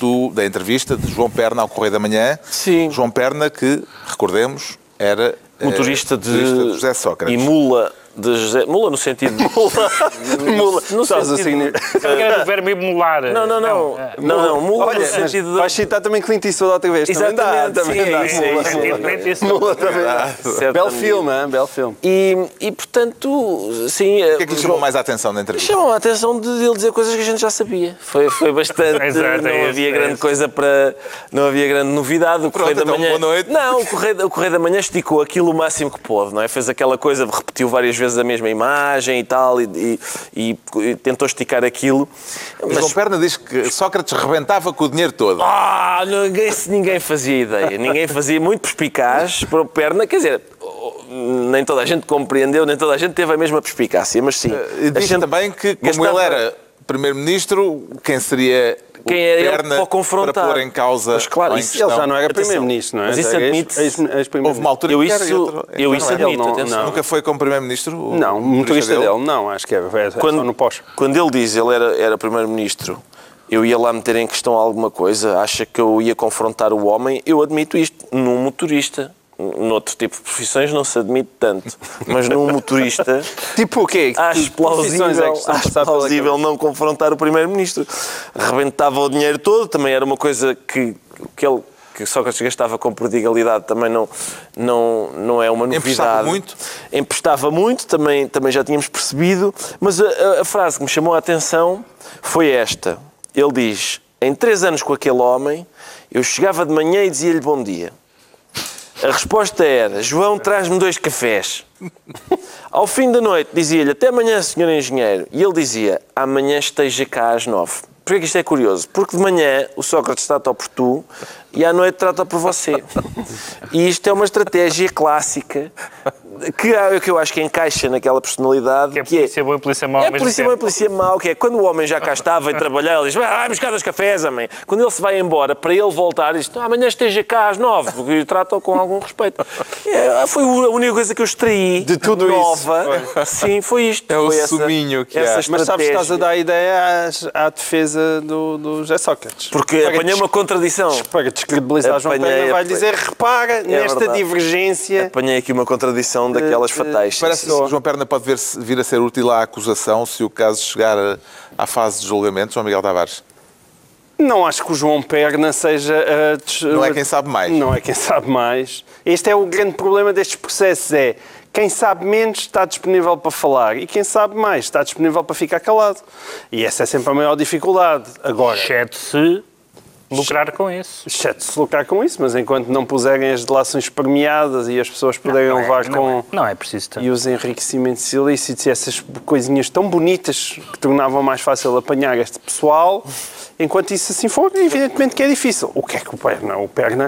do, da entrevista de João Perna ao Correio da Manhã. Sim. João Perna, que, recordemos, era eh, motorista de, motorista de José Sócrates. e mula de José. Mula no sentido de. Mula. mula. No Estás sentido assim, de- que era do verbo emular? Não, não, não. é. Não, não. Mula Olha, no sentido de. vais citar também Clint Eastwood outra vez. Também dá, Exatamente, também sim, dá. é é Mula, isso. mula. Clint Eastwood. Mula também dá. Belo filme, hein? belo filme. E, e portanto, sim. O que é que lhe chamou mais a atenção na entrevista? Chamou a atenção de ele dizer coisas que a gente já sabia. Foi, foi bastante. Exato, não é havia é grande coisa para. Não havia grande novidade. O Correio da então, Manhã. boa noite. Não, o Correio, o Correio da Manhã esticou aquilo o máximo que pôde, não é? Fez aquela coisa, repetiu várias vezes a mesma imagem e tal, e, e- e- tentou esticar aquilo. Mas João Perna diz que Sócrates rebentava com o dinheiro todo. Ah, ninguém, ninguém fazia ideia. Ninguém fazia muito perspicaz para o perna. Quer dizer, nem toda a gente compreendeu, nem toda a gente teve a mesma perspicácia, mas sim. A diz gente também que, como gastava- ele era Primeiro-Ministro, quem seria Quem era ele Perna para o confrontar? para pôr em causa Mas claro, isso-? Ele já não era primeiro-ministro, não é? Mas isso ex- ex- ex-primeiro-ministro. Houve uma altura Eu isso- outro- eu então isso admito, não-. Nunca foi como Primeiro-Ministro? o Não, o motorista dele, não, acho que é, é só no pós. Quando ele diz ele era, era primeiro-ministro, eu ia lá meter em questão alguma coisa, acha que eu ia confrontar o homem, eu admito isto, num motorista. Noutro tipo de profissões não se admite tanto, mas num motorista Tipo o quê? acho profissões plausível, é acho plausível não confrontar o primeiro-ministro. Rebentava o dinheiro todo, também era uma coisa que, que ele que Sócrates gastava com prodigalidade também não, não, não é uma novidade. Emprestava muito? Emprestava muito, também, também já tínhamos percebido, mas a, a- a frase que me chamou a atenção foi esta. Ele diz, em três anos com aquele homem, eu chegava de manhã e dizia-lhe bom dia. A resposta era: João, traz-me dois cafés. Ao fim da noite, dizia-lhe: Até amanhã, senhor engenheiro. E ele dizia: Amanhã esteja cá às nove. Porquê que isto é curioso? Porque de manhã o Sócrates trata por tu e à noite trata por você. E isto é uma estratégia clássica que, que eu acho que encaixa naquela personalidade Que é polícia boa e polícia mau é polícia boa e polícia mau, que é quando o homem já cá estava e trabalhar, ele diz, "Ah, vai buscar dois cafés, homem. Quando ele se vai embora, para ele voltar, diz, "Ah, amanhã esteja cá às nove, porque o tratam com algum respeito. É, foi a única coisa que eu extraí De tudo isso. nova. Sim, foi isto. É o foi essa- suminho que essa há. Mas sabes que estás a dar ideia às- à, defesa do, do José Sócrates. Porque Para apanhei uma contradição. Para descredibilizar João Pena, vai dizer, repara nesta verdade. divergência. Apanhei aqui uma contradição daquelas fatais. Parece sim. que João Perna pode ver vir a ser útil à acusação se o caso chegar a- à fase de julgamento, João Miguel Tavares. Não acho que o João Perna seja. uh, Não é quem sabe mais. Não é quem sabe mais. Este é o grande problema destes processos: é quem sabe menos está disponível para falar e quem sabe mais está disponível para ficar calado. E essa é sempre a maior dificuldade. Agora, Exceto se lucrar com isso. exceto se lucrar com isso, mas enquanto não puserem as delações premiadas e as pessoas puderem Não é- levar não com. é- Não é preciso tanto. E os enriquecimentos ilícitos e essas coisinhas tão bonitas que tornavam mais fácil apanhar este pessoal, enquanto isso assim for, evidentemente que é difícil. O que é que o Perna? O Perna,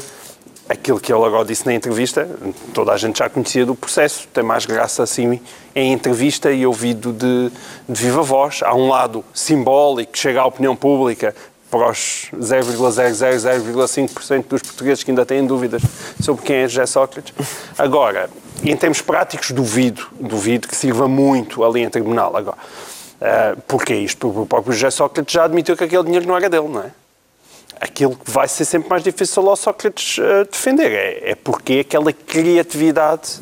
aquilo que ele agora disse na entrevista, toda a gente já conhecia do processo, tem mais graça assim em entrevista e ouvido de, de viva voz. Há um lado simbólico que chega à opinião pública para os 0,000,5% dos portugueses que ainda têm dúvidas sobre quem é José Sócrates. Agora, em termos práticos, duvido, duvido que sirva muito ali em tribunal. Agora, uh, porquê isto? Porque o próprio José Sócrates já admitiu que aquele dinheiro não era dele, não é? Aquilo que vai ser sempre mais difícil ao Sócrates uh, defender é, é porque aquela criatividade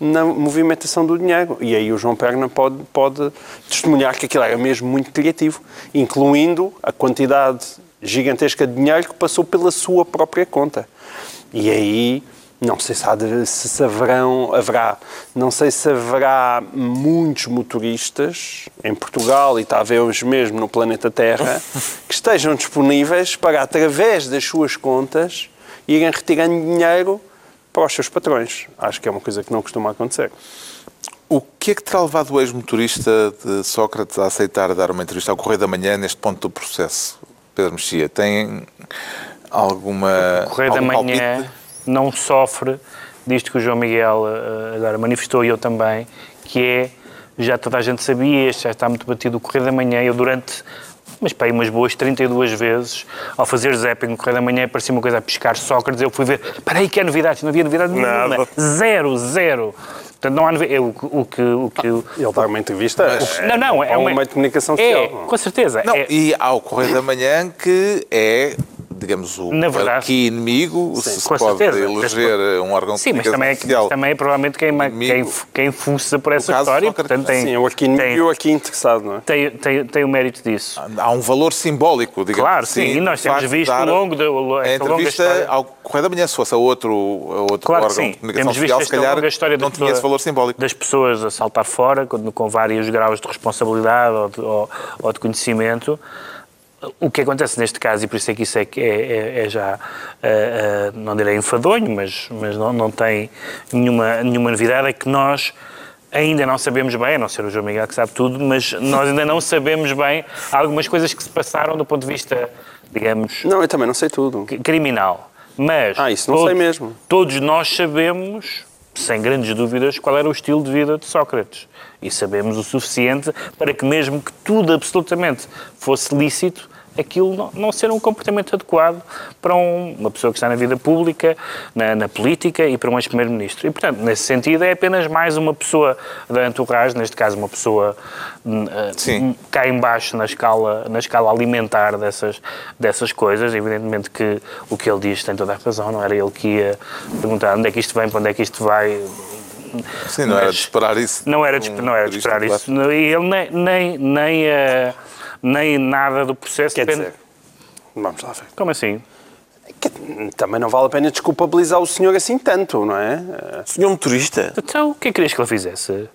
na movimentação do dinheiro. E aí o João Perna pode, pode testemunhar que aquilo era mesmo muito criativo, incluindo a quantidade gigantesca de dinheiro que passou pela sua própria conta. E aí, não sei se, de- se se haverão, haverá, não sei se haverá muitos motoristas em Portugal e talvez mesmo no planeta Terra que estejam disponíveis para, através das suas contas, irem retirando dinheiro para os seus patrões. Acho que é uma coisa que não costuma acontecer. O que é que terá levado o ex-motorista de Sócrates a aceitar dar uma entrevista ao Correio da Manhã neste ponto do processo? Pedro Mexia, tem alguma. O Correio da Manhã palpite? não sofre disto que o João Miguel eh, agora manifestou e eu também, que é, já toda a gente sabia, este já está muito batido, o Correio da Manhã, eu durante mas para aí umas boas 32 vezes, ao fazer zapping no Correio da Manhã, aparecia uma coisa a piscar Sócrates, eu fui ver, espera aí que é novidade, não havia novidade nenhuma. Nada. Zero, zero. Portanto, não há novidade. O, que- o que... O que Ele dá uma entrevista. não, não, é a um uma... meio de comunicação É, social. com certeza. Não, é, e há o Correio da Manhã que é, digamos, o Na verdade. aqui inimigo, se se com pode certeza. eleger um órgão de Sim, mas também é, social. também é provavelmente quem, quem, Inimigo. quem fuça por essa história. Portanto, tem, Sim, é o aqui inimigo tem- e o aqui interessado, não é? tem, tem, tem o mérito disso. Há um valor simbólico, digamos Claro, assim, sim, e nós temos visto ao longo da- a entrevista história- ao Correio da Manhã, se fosse a outro, a outro Claro órgão sim. de comunicação Temos visto social, se esta calhar longa história não tinha esse valor simbólico. das pessoas a saltar fora, com, com vários graus de responsabilidade ou de, ou- ou de conhecimento. O que acontece neste caso, e por isso é que isso é, é, é- é já, eh, eh, não direi enfadonho, mas, mas não, não tem nenhuma, nenhuma novidade, é que nós ainda não sabemos bem, a não ser o João Miguel que sabe tudo, mas nós ainda não sabemos bem algumas coisas que se passaram do ponto de vista, digamos, Não, eu também não sei tudo. criminal. Mas Ah, isso não sei mesmo. todos nós sabemos, sem grandes dúvidas, qual era o estilo de vida de Sócrates. E sabemos o suficiente para que, mesmo que tudo absolutamente fosse lícito, aquilo não, não ser um comportamento adequado para um- uma pessoa que está na vida pública, na, na política e para um ex-primeiro-ministro. E, portanto, nesse sentido, é apenas mais uma pessoa da entourage, neste caso, uma pessoa hum, eh, Sim. cá embaixo na escala, na escala alimentar dessas, dessas coisas. Evidentemente que o que ele diz tem toda a razão, não era ele que ia perguntar onde é que isto vem, para onde é que isto vai. Sim, não era Mas de esperar isso. Não era de, não era de esperar isso. E ele nem, nem, nem, eh, nem nada do processo. Quer depende- dizer, vamos lá ver. Como assim? Também não vale a pena desculpabilizar o senhor assim tanto, não é? Senhor motorista, Então, o que é que querias que ele fizesse?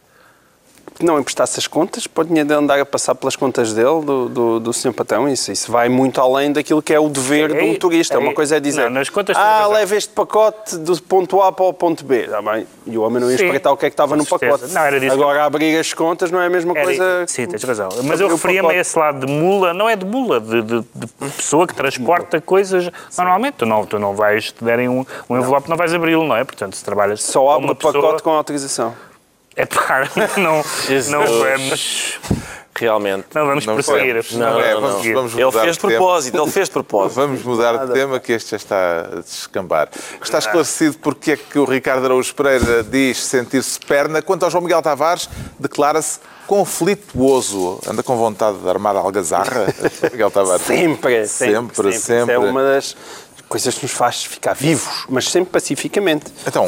Que não emprestasse as contas, pode de andar a passar pelas contas dele, do, do, do senhor patrão. Isso, isso vai muito além daquilo que é o dever É, do motorista. é, Uma coisa é dizer, não, nas contas tem ah, razão. leva este pacote do ponto A para o ponto B. Ah, bem, e o homem não ia Sim, espreitar o que é que estava no certeza. pacote. Não, disso que- Agora, abrir as contas não é a mesma Era- coisa... Sim, tens razão. Mas eu o referia-me a esse lado de mula, não é de mula, de, de- de pessoa que transporta coisas. Normalmente, tu não, tu não vais, te derem um, um envelope, não vais abri-lo, não é? Portanto, se trabalhas Só abre o pacote pessoa, com autorização. É claro, não, não vamos, realmente. não vamos Não prosseguir. podemos. Não é, vamos- prosseguir. vamos- Ele fez de de tema. propósito, ele fez de propósito. Vamos mudar de tema, que este já está a descambar. Está esclarecido porque é que o Ricardo Araújo Pereira diz sentir-se perna. Quanto ao João Miguel Tavares, declara-se conflituoso. Anda com vontade de armar a algazarra, Miguel Tavares? Sempre, sempre, Sempre, sempre. é uma das coisas que nos faz ficar vivos, mas sempre pacificamente. Então,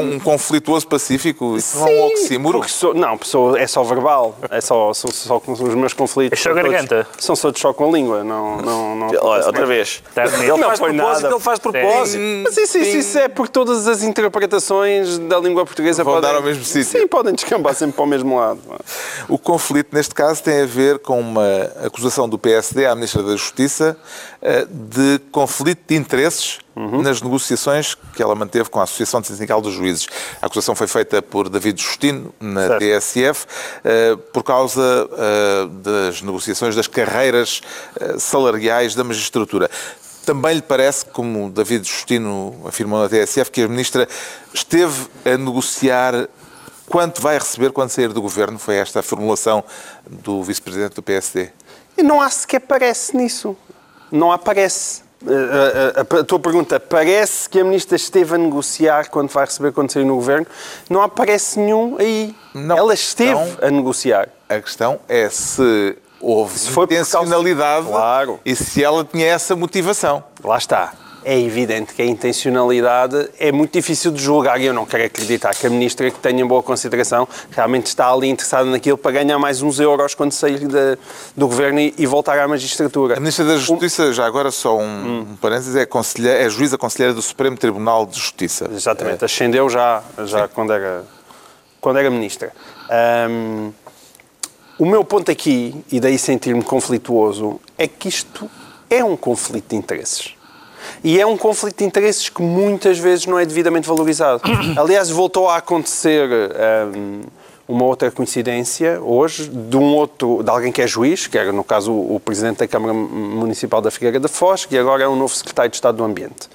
um conflituoso pacífico, isso não é um oxímoro? Sou- não, sou, é só verbal. É só, sou, só com os meus conflitos. É só são todos- garganta. São só de choque com a língua. Não, não, não, Olha, outra vez. Está Ele bonito. faz foi propósito, nada. ele faz propósito. Mas isso, isso, isso é porque todas as interpretações da língua portuguesa Vão podem... dar ao mesmo sítio. Sim, podem descambar sempre para o mesmo lado. O conflito, neste caso, tem a ver com uma acusação do PSD à Ministra da Justiça eh, de conflito de interesses nas negociações que ela manteve com a Associação Sindical dos Juízes. A acusação foi feita por David Justino, na Certo. TSF, eh, por causa eh, das negociações das carreiras eh, salariais da magistratura. Também lhe parece, como David Justino afirmou na TSF, que a Ministra esteve a negociar quanto vai receber quando sair do governo? Foi esta a formulação do vice-presidente do PSD. E não há sequer parece nisso. Não aparece. A, a- a- a tua pergunta, parece que a ministra esteve a negociar quando vai receber quando sair no governo? Não aparece nenhum aí. Não. Ela esteve Não. a negociar. A questão é se houve Se por causa- intencionalidade Claro. e se ela tinha essa motivação. Lá está. É evidente que a intencionalidade é muito difícil de julgar e eu não quero acreditar que a ministra, que tenha boa consideração, realmente está ali interessada naquilo para ganhar mais uns euros quando sair da- do governo e, e voltar à magistratura. A Ministra da Justiça, já agora só um, Hum. um parênteses, é, é juíza conselheira do Supremo Tribunal de Justiça. Exatamente, ascendeu já, já quando, era, quando era ministra. Ahm, o meu ponto aqui, e daí sentir-me conflituoso, é que isto é um conflito de interesses. E é um conflito de interesses que muitas vezes não é devidamente valorizado. Aliás, voltou a acontecer ahm, uma outra coincidência hoje de um outro, de alguém que é juiz, que era no caso o, o presidente da Câmara Municipal da Figueira da Foz, que agora é o novo secretário de Estado do Ambiente.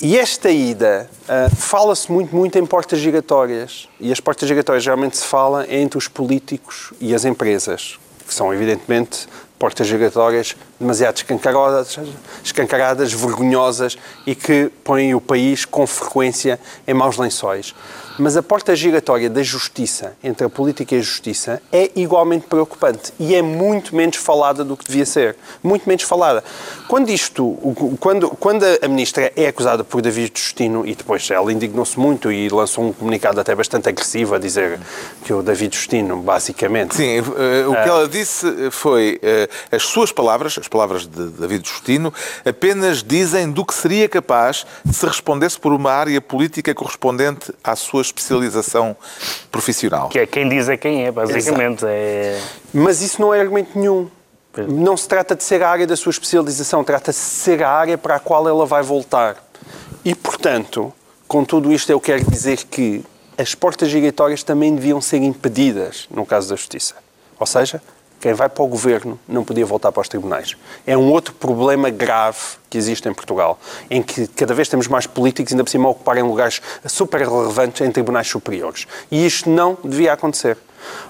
E esta ida, ah, fala-se muito, muito em portas giratórias. E as portas giratórias geralmente se fala entre os políticos e as empresas, que são, evidentemente, portas giratórias demasiado escancaradas, escancaradas, vergonhosas e que põem o país com frequência em maus lençóis. Mas a porta giratória da justiça, entre a política e a justiça, é igualmente preocupante e é muito menos falada do que devia ser. Muito menos falada. Quando isto, quando, quando a ministra é acusada por David Justino, e depois ela indignou-se muito e lançou um comunicado até bastante agressivo a dizer que o David Justino, basicamente. Sim, uh, o que ela disse foi uh, as suas palavras, as palavras de David Justino, apenas dizem do que seria capaz se respondesse por uma área política correspondente à sua especialização profissional. Que é quem diz é quem é, basicamente. É... Mas isso não é argumento nenhum. Não se trata de ser a área da sua especialização, trata-se de ser a área para a qual ela vai voltar. E, portanto, com tudo isto, eu quero dizer que as portas giratórias também deviam ser impedidas no caso da Justiça. Ou seja, quem vai para o governo não podia voltar para os tribunais. É um outro problema grave que existe em Portugal, em que cada vez temos mais políticos, ainda por cima, a ocuparem lugares super relevantes em tribunais superiores. E isto não devia acontecer.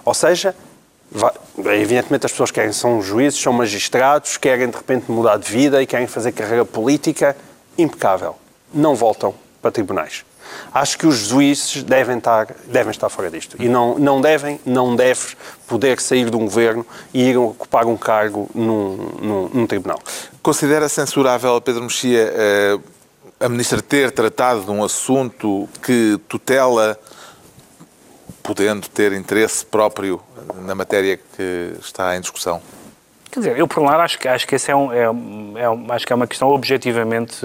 Ou seja, evidentemente as pessoas querem, são juízes, são magistrados, querem de repente mudar de vida e querem fazer carreira política. Impecável. Não voltam para tribunais. Acho que os juízes devem estar, devem estar fora disto. E não, não devem, não deve poder sair de um governo e ir ocupar um cargo num, num, num tribunal. Considera censurável, Pedro Mexia, eh, a ministra ter tratado de um assunto que tutela, podendo ter interesse próprio na matéria que está em discussão? Quer dizer, eu por um lado acho que, acho que esse é, um, é, é, acho que é uma questão objetivamente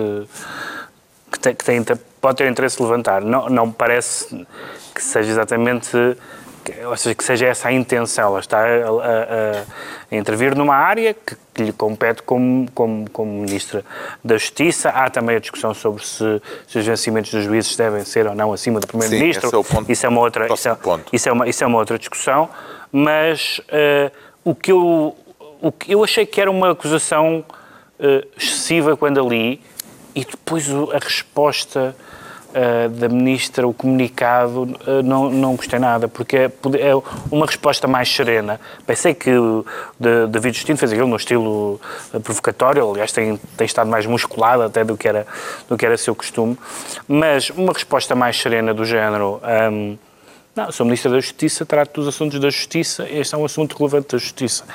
que tem, que tem, pode ter interesse de levantar. Não, não me parece que seja exatamente, ou seja, que seja essa a intenção. Ela está a, a, a intervir numa área que, que, lhe compete como, como, como Ministra da Justiça. Há também a discussão sobre se, se os vencimentos dos juízes devem ser ou não acima do Primeiro-Ministro. É isso é uma outra, isso é, isso é, uma, isso é uma outra discussão. Mas uh, o que eu, o que eu achei que era uma acusação uh, excessiva quando ali e depois a resposta uh, da ministra, o comunicado, uh, não, não gostei nada, porque é, é, uma resposta mais serena. Pensei que o David Justino fez aquilo no estilo eh, provocatório, aliás, tem, tem estado mais musculado até do que, era, do que era seu costume, mas uma resposta mais serena do género. Um, não, sou Ministra da Justiça, trato dos assuntos da Justiça, este é um assunto relevante da Justiça.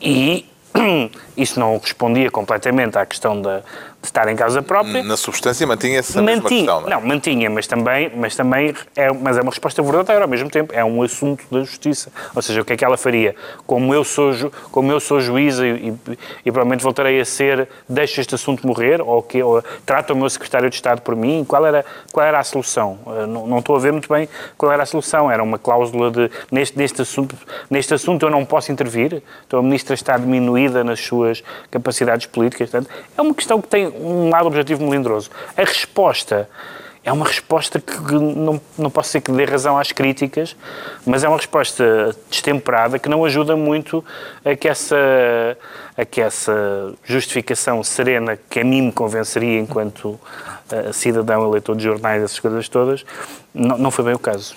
E isso não respondia completamente à questão da, estar em casa própria. Na substância mantinha-se a mesma questão, não é? Não, mantinha, mas também, mas também é, mas é uma resposta verdadeira ao mesmo tempo. É um assunto da justiça. Ou seja, o que é que ela faria? Como eu sou, como eu sou juíza e, e, e provavelmente voltarei a ser, deixo este assunto morrer? Ou, que, ou trata o meu secretário de Estado por mim? Qual era, qual era a solução? Uh, não, não estou a ver muito bem qual era a solução. Era uma cláusula de, neste, neste, assunto, neste assunto eu não posso intervir, então a ministra está diminuída nas suas capacidades políticas. Portanto, é uma questão que tem um lado objetivo melindroso. A resposta é uma resposta que não, não posso dizer que dê razão às críticas, mas é uma resposta destemperada que não ajuda muito a que essa, a que essa justificação serena que a mim me convenceria enquanto uh, cidadão eleitor de jornais, essas coisas todas, não, não foi bem o caso.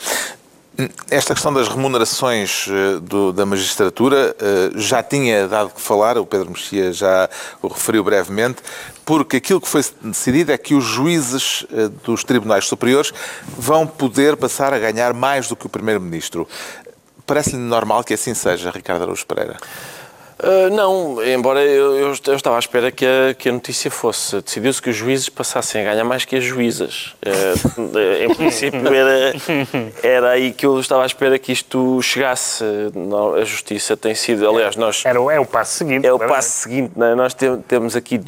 Esta questão das remunerações eh, do, da magistratura eh, já tinha dado que falar, o Pedro Mexia já o referiu brevemente, porque aquilo que foi decidido é que os juízes eh, dos tribunais superiores vão poder passar a ganhar mais do que o Primeiro-Ministro. Parece-lhe normal que assim seja, Ricardo Araújo Pereira? Uh, não, embora eu, eu, eu, estava à espera que a, que a notícia fosse. Decidiu-se que os juízes passassem a ganhar mais que as juízas. Uh, em princípio, era, era aí que eu estava à espera que isto chegasse. A justiça tem sido, aliás, nós. Era, é o passo seguinte. É o passo seguinte. É? Nós temos aqui,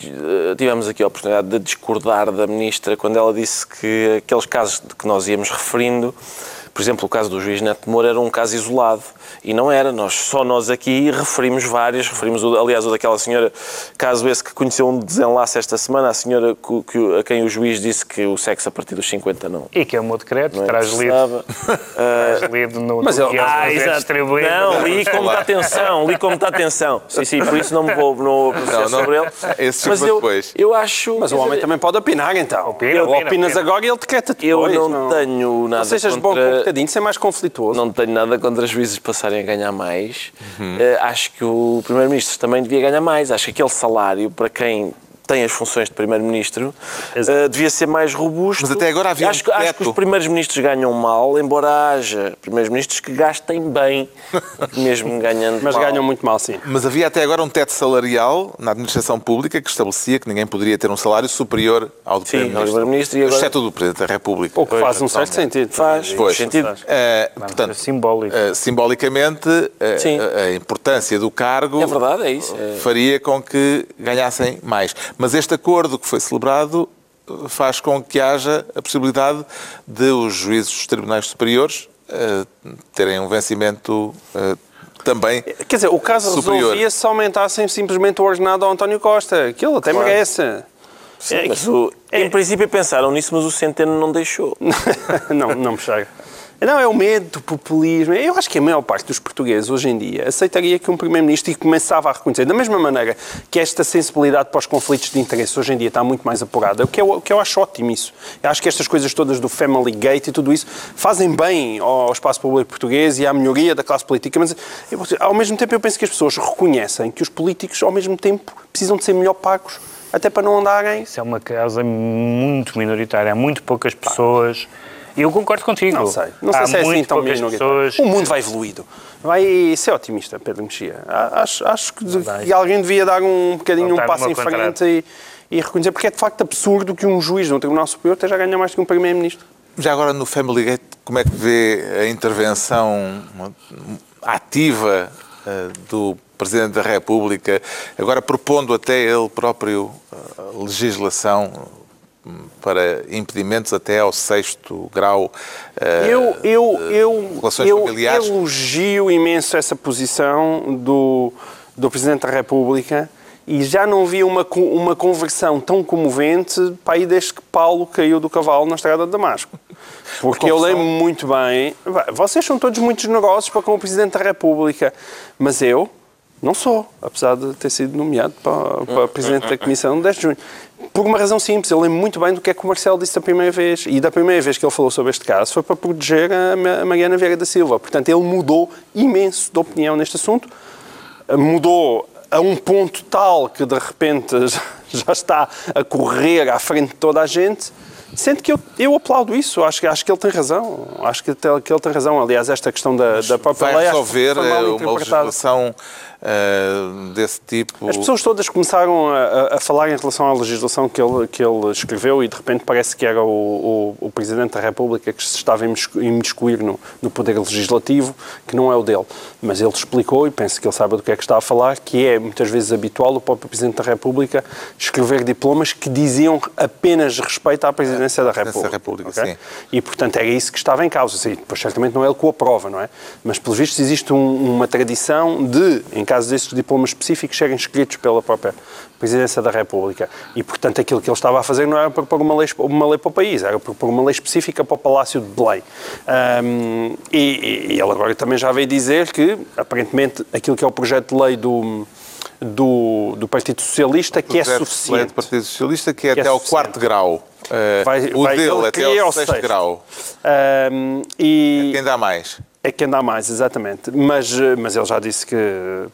tivemos aqui a oportunidade de discordar da ministra quando ela disse que aqueles casos de que nós íamos referindo por exemplo, o caso do juiz Neto Moura era um caso isolado. E não era. Nós, só nós aqui referimos várias. Referimos, aliás, o daquela senhora, caso esse que conheceu um desenlace esta semana, a senhora que, a quem o juiz disse que o sexo a partir dos 50 não. E que é um outro decreto, é traz lido. traz lido no, Mas no ele, ah, exato. Não, li com muita atenção. Li com muita atenção. Sim, sim, por isso não me vou, não não, sobre ele. Esse mas eu, depois. eu acho. Mas o homem também pode opinar, então. Opina, opina, opinas opina. agora e ele decreta depois. Eu não, não, tenho nada não sejas contra coitadinho, ser mais conflituoso. Não tenho nada contra juízes passarem a ganhar mais. Eh, acho que o Primeiro-Ministro também devia ganhar mais. Acho que aquele salário, para quem tem as funções de Primeiro-Ministro, eh, devia ser mais robusto. Mas até agora havia um acho, que- acho que os Primeiros-Ministros ganham mal, embora haja Primeiros-Ministros que gastem bem, mesmo ganhando Mas mal. ganham muito mal, sim. Mas havia até agora um teto salarial na administração pública que estabelecia que ninguém poderia ter um salário superior ao do Primeiro-Ministro. Agora- Exceto o do Presidente da República. O que faz um certo sentido. Faz, Pois. sentido. Vamos portanto, simbólico. eh, simbolicamente, Sim. a, a importância do cargo É verdade, é isso. É- faria com que ganhassem mais. Mas este acordo que foi celebrado eh, faz com que haja a possibilidade de os juízes dos tribunais superiores eh, terem um vencimento eh, também Quer dizer, o caso Superior. resolvia se aumentassem simplesmente o ordenado ao António Costa. Aquilo até Claro. merece. Sim, mas o- em princípio pensaram nisso, mas o Centeno não deixou. não, não me chega. Não, é o medo do populismo. Eu acho que a maior parte dos portugueses hoje em dia aceitaria que um Primeiro-Ministro e começava a reconhecer, da mesma maneira que esta sensibilidade para os conflitos de interesse hoje em dia está muito mais apurada, o que eu, que eu acho ótimo isso. Eu acho que estas coisas todas do Family Gate e tudo isso fazem bem ao espaço público português e à melhoria da classe política, mas eu- ao mesmo tempo eu penso que as pessoas reconhecem que os políticos ao mesmo tempo precisam de ser melhor pagos, até para não andarem Isso é uma causa muito minoritária. Há muito poucas pessoas. E eu concordo contigo. Não sei. Não sei Há se é assim tão minoritário. pessoas. O mundo vai evoluído. Vai ser otimista, Pedro Mexia. Acho, acho que, que alguém devia dar um bocadinho um passo em frente e, e reconhecer, porque é de facto absurdo que um juiz de um Tribunal Superior esteja a ganhar mais do que um Primeiro-Ministro. Já agora no Family Gate, como é que vê a intervenção ativa eh, do Presidente da República, agora propondo até ele próprio eh, legislação para impedimentos até ao sexto grau? eh, Eu, eu, eu, relações eu familiares? elogio imenso essa posição do, do Presidente da República e já não vi uma, uma conversão tão comovente para aí desde que Paulo caiu do cavalo na estrada de Damasco. Porque eu lembro muito bem. Vocês são todos muito generosos para com o Presidente da República, mas eu não sou, apesar de ter sido nomeado para, para Presidente da Comissão no 10 de junho. Por uma razão simples, eu lembro muito bem do que é que o Marcelo disse da primeira vez. E da primeira vez que ele falou sobre este caso foi para proteger a Ma- a Mariana Vieira da Silva. Portanto, ele mudou imenso de opinião neste assunto. Mudou a um ponto tal que de repente já está a correr à frente de toda a gente. Sendo que eu, eu aplaudo isso, acho, que- acho que ele tem razão. Acho que, ele- que ele tem razão. Aliás, esta questão da, da própria vai lei que resolver eh, uma legislação eh, desse tipo? As pessoas todas começaram a, a- falar em relação à legislação que ele, que ele escreveu e de repente parece que era o, o- o Presidente da República que se estava a imiscu- imiscuir no, no poder legislativo, que não é o dele. Mas ele explicou, e penso que ele sabe do que é que está a falar, que é muitas vezes habitual o próprio Presidente da República escrever diplomas que diziam apenas respeito à Presidência da Presidência da República. República, ok? sim. E, portanto, era isso que estava em causa. Sim, depois, certamente, não é ele que o aprova, não é? Mas, pelos vistos, existe um- uma tradição de, em caso desses diplomas específicos, serem escritos pela própria Presidência da República. E, portanto, aquilo que ele estava a fazer não era propor uma lei, uma lei para o país, era propor uma lei específica para o Palácio de Belém. Ahm, e, e- ele agora também já veio dizer que, aparentemente, aquilo que é o projeto de lei do, do, do Partido Socialista, que é lei do suficiente. Partido Socialista, que é Que é até ao suficiente. quarto grau. Eh, Vai- o vai- dele ele até ao ao sexto sexto. grau. E... Quem dá mais? É quem dá mais, exatamente. Mas, eh, mas ele já disse que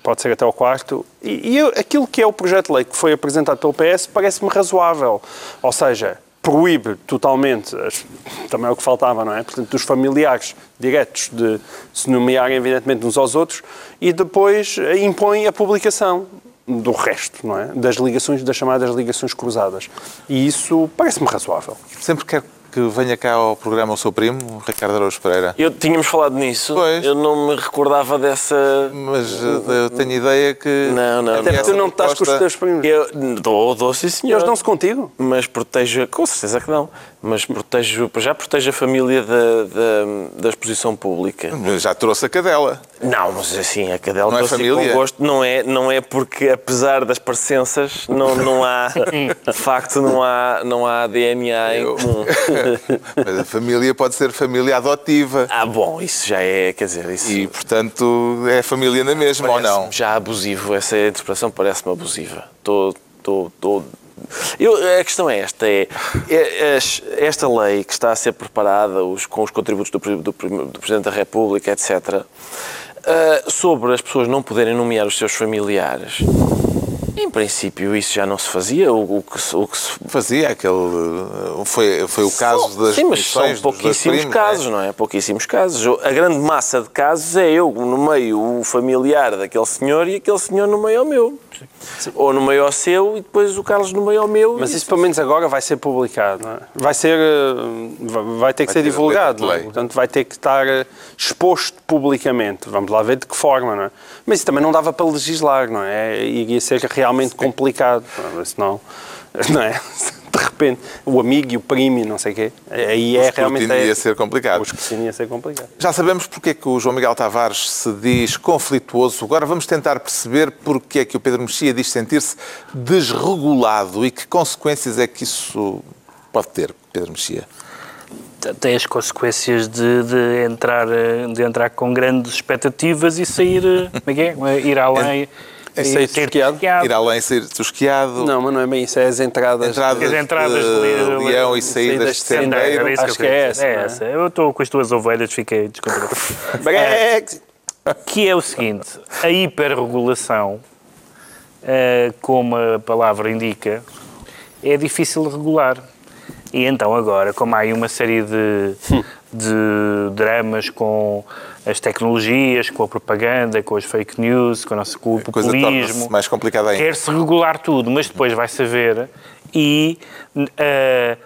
pode ser até ao quarto. E, e eu- aquilo que é o projeto de lei que foi apresentado pelo PS parece-me razoável. Ou seja, proíbe totalmente, também é o que faltava, não é? Portanto, dos familiares diretos de se nomearem, evidentemente, uns aos outros e depois eh, impõe a publicação do resto, não é? Das ligações, das chamadas ligações cruzadas. E isso parece-me razoável. Sempre quer que venha cá ao programa o seu primo, Ricardo Araújo Pereira. Eu tínhamos falado nisso, Pois. eu não me recordava dessa. Mas eh, eu tenho ideia que. Não, não, Até porque tu não estás com os proposta- teus primos. Eu dou, dou sim, senhor. Eles dão-se contigo? Mas protejo, com certeza que não, mas protejo, já protejo a família da, da, da exposição pública. Já trouxe a cadela. Não, mas assim, a cadela Não é família? com gosto. Não é, não é porque, apesar das parecenças, não, não há, de facto, não há, não há DNA em Eu- Mas a família pode ser família adotiva. Ah, bom, isso já é, quer dizer, isso E, portanto, é família na mesma, ou não? já abusivo. Essa interpretação parece-me abusiva. Estou, estou, estou Eu, a questão é esta: é, é- es- esta lei que está a ser preparada os- com os contributos do, do do Presidente da República, etc., ah, sobre as pessoas não poderem nomear os seus familiares. Em princípio, isso já não se fazia. O, o que, se- o que se Fazia aquele. uh, Foi, foi o caso das Sim, mas são pouquíssimos primos, casos, não é? não é? Pouquíssimos casos. A grande massa de casos é eu, no meio, o familiar daquele senhor e aquele senhor no meio ao meu. Ou no meio ao seu e depois o Carlos no meio ao meu. Mas isso, pelo menos agora, vai ser publicado, não é? Vai ser... eh, vai- ter que Vai ser ter divulgado, não é? lei. Portanto, vai ter que estar eh, exposto publicamente. Vamos lá ver de que forma, não é? Mas isso também não dava para legislar, não é? Iria ser realmente complicado. Senão, não é? De repente, o amigo e o primo e não sei o quê. Aí é O realmente... escrutínio é- ia ser complicado. O escrutínio ia ser complicado. Já sabemos porque é que o João Miguel Tavares se diz conflituoso. Agora vamos tentar perceber porque é que o Pedro Mexia diz sentir-se desregulado e que consequências é que isso pode ter, Pedro Mexia. tem as consequências de, de entrar, eh, de entrar com grandes expectativas e sair, eh, como é que é? Ir além. É tosquiado? tosquiado. Ir além, sair tosquiado, Não, mas não é bem isso. É as entradas... entradas, As entradas de de- leão e saídas de saídas de sendeiro. isso Acho que é essa, não é? essa. Eu estou com as tuas ovelhas, fiquei descontrolado. Brexit. que é o seguinte, a hiperregulação, eh, como a palavra indica, é difícil de regular. E então agora, como há aí uma série de, de dramas com as tecnologias, com a propaganda, com as fake news, com o, nosso, com o A coisa populismo, mais complicada ainda. quer-se regular tudo, mas depois vai saber e eh,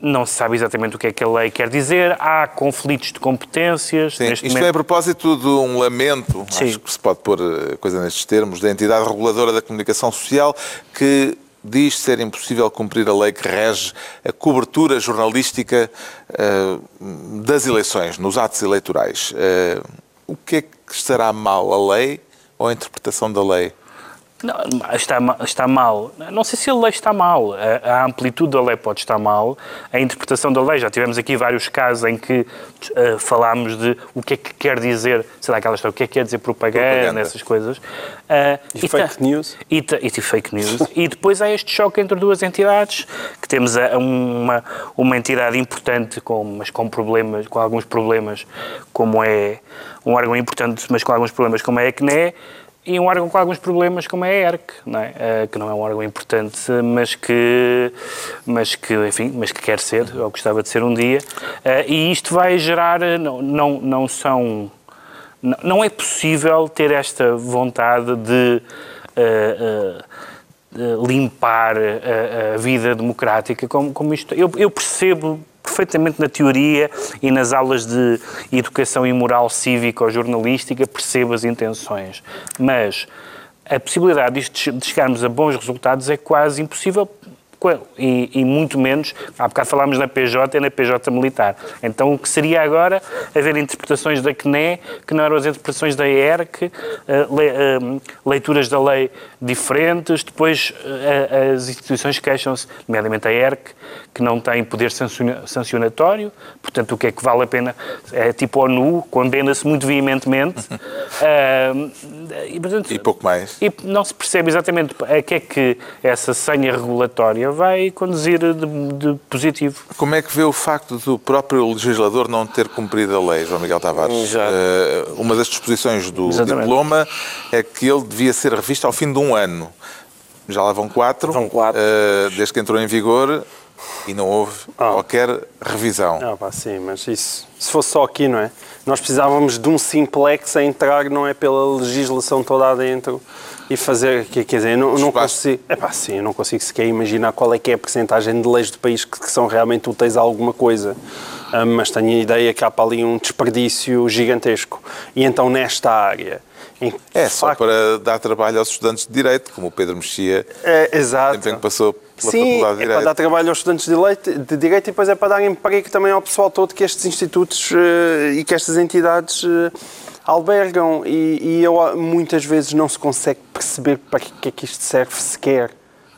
não se sabe exatamente o que é que a lei quer dizer, há conflitos de competências. Sim, isto momento- é a propósito de um lamento, Sim. acho que se pode pôr eh, coisa nestes termos, da entidade reguladora da comunicação social que diz ser impossível cumprir a lei que rege a cobertura jornalística eh, das eleições, nos atos eleitorais. Eh, o que é que estará mal, a lei ou a interpretação da lei? Não, está, está mal. Não sei se a lei está mal. A, a amplitude da lei pode estar mal. A interpretação da lei, já tivemos aqui vários casos em que eh, falámos de o que é que quer dizer, sei lá, aquela história, o que é que quer dizer propaganda, Propaganda. essas coisas. Ah, E fake ta- news. E, e fake news. e depois há este choque entre duas entidades, que temos a- uma, uma entidade importante, com, mas com problemas, com alguns problemas, como é um órgão importante, mas com alguns problemas, como é a ECNE, e um órgão com alguns problemas como é a ERC, não é? Eh, que não é um órgão importante, mas que, mas que, enfim, mas que quer ser, ou gostava de ser um dia. Eh, e isto vai gerar, eh, não, não, não são, não, não é possível ter esta vontade de de limpar a, a vida democrática como, como isto. Eu, eu percebo perfeitamente na teoria e nas aulas de educação e moral cívica ou jornalística, percebo as intenções. Mas a possibilidade de chegarmos a bons resultados é quase impossível e, e, muito menos, há bocado falámos na PJ e na PJ militar. Então o que seria agora haver interpretações da CNE que não eram as interpretações da ERC, le, uh, leituras da lei diferentes, depois uh, as instituições queixam-se, nomeadamente a ERC, que não tem poder sancionatório, portanto o que é que vale a pena, é tipo a ONU, condena-se muito veementemente. e, portanto, e pouco mais. E não se percebe exatamente a que é que essa senha regulatória vai conduzir de, de, positivo. Como é que vê o facto do próprio legislador não ter cumprido a lei, João Miguel Tavares? Uh, uma das disposições do Exatamente. diploma é que ele devia ser revisto ao fim de um ano. Já lá vão quatro, vão quatro. Uh, desde que entrou em vigor e não houve oh. qualquer revisão. Ah, pá, sim, mas isso, se fosse só aqui, não é? Nós precisávamos de um simplex a entrar, não é pela legislação toda adentro e fazer, quer dizer, eu não, não consigo, é pá, sim, eu não consigo sequer imaginar qual é que é a percentagem de leis do país que, que são realmente úteis a alguma coisa, ah, mas tenho a ideia que há para ali um desperdício gigantesco. E então nesta área... É só facto, para dar trabalho aos estudantes de Direito, como o Pedro Mexia, é, exato. que passou pela Sim, Faculdade de é Direito. para dar trabalho aos estudantes de, leite, de Direito e depois é para dar emprego também ao pessoal todo que estes institutos uh, e que estas entidades uh, albergam. E, e eu, muitas vezes não se consegue perceber para que é que isto serve sequer.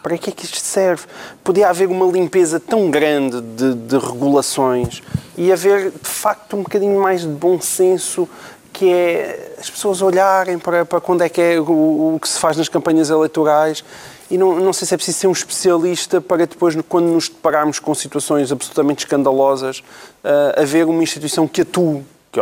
Para que é que isto serve? Podia haver uma limpeza tão grande de, de regulações e haver, de facto, um bocadinho mais de bom senso que é as pessoas olharem para, para quando é que é o, o, que se faz nas campanhas eleitorais e não, não sei se é preciso ser um especialista para depois, quando nos depararmos com situações absolutamente escandalosas, uh, haver uma instituição que atue, que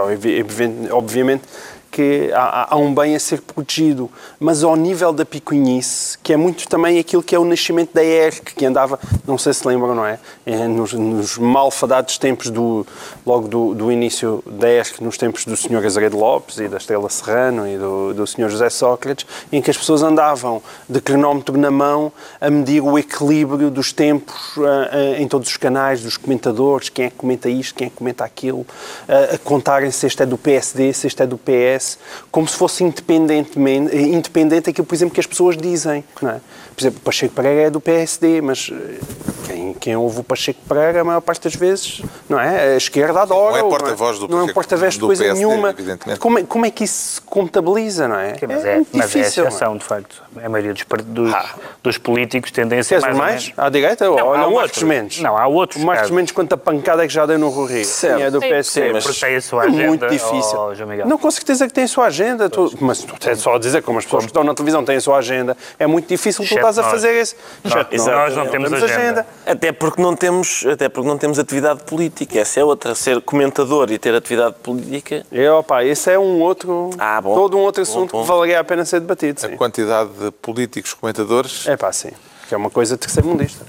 obviamente que há, há, um bem a ser protegido, mas ao nível da picuinice, que é muito também aquilo que é o nascimento da ERC, que andava, não sei se lembram, não é? é nos, nos malfadados tempos do, logo do, do, início da ERC, nos tempos do Sr. Azeredo Lopes e da Estrela Serrano e do, do Sr. José Sócrates, em que as pessoas andavam de cronómetro na mão a medir o equilíbrio dos tempos uh, uh, em todos os canais, dos comentadores, quem é que comenta isto, quem é que comenta aquilo, uh, a contarem se este é do PSD, se este é do PS, como se fosse independentemente, independente daquilo, por exemplo, que as pessoas dizem. Não é? Por exemplo, Pacheco Pereira é do PSD, mas eh, quem, quem ouve o Pacheco Pereira, a maior parte das vezes, não é? A esquerda adora. Não é porta-voz do Não é porta-voz de coisa PSD, nenhuma. Como é, como é que isso se contabiliza, não é? mas, é, é mas é exceção, de facto. A maioria dos, dos, ah. dos políticos tendem a ser mais, mais? À direita? Não, ou há não, outros. Mendes? Não, há outros. O Marcos Mendes, quanta pancada é que já deu no Rio Certo. Sim, é do PSD. Mas tem a sua agenda. É muito difícil. Oh, não, com certeza que tem a sua agenda. Tu, mas tu tens só a dizer como as pessoas que estão na televisão têm a sua agenda. É muito difícil tu estás a fazer esse. Não, nós não temos agenda. agenda. Até porque não temos, até porque não temos atividade política. Essa é outra. Ser comentador e ter atividade política. É, opa, esse é um outro. Ah, bom. Todo um outro assunto bom, bom. que valeria a pena ser debatido. Sim. A quantidade de políticos comentadores. É pá, sim. Que é uma coisa terceiro mundista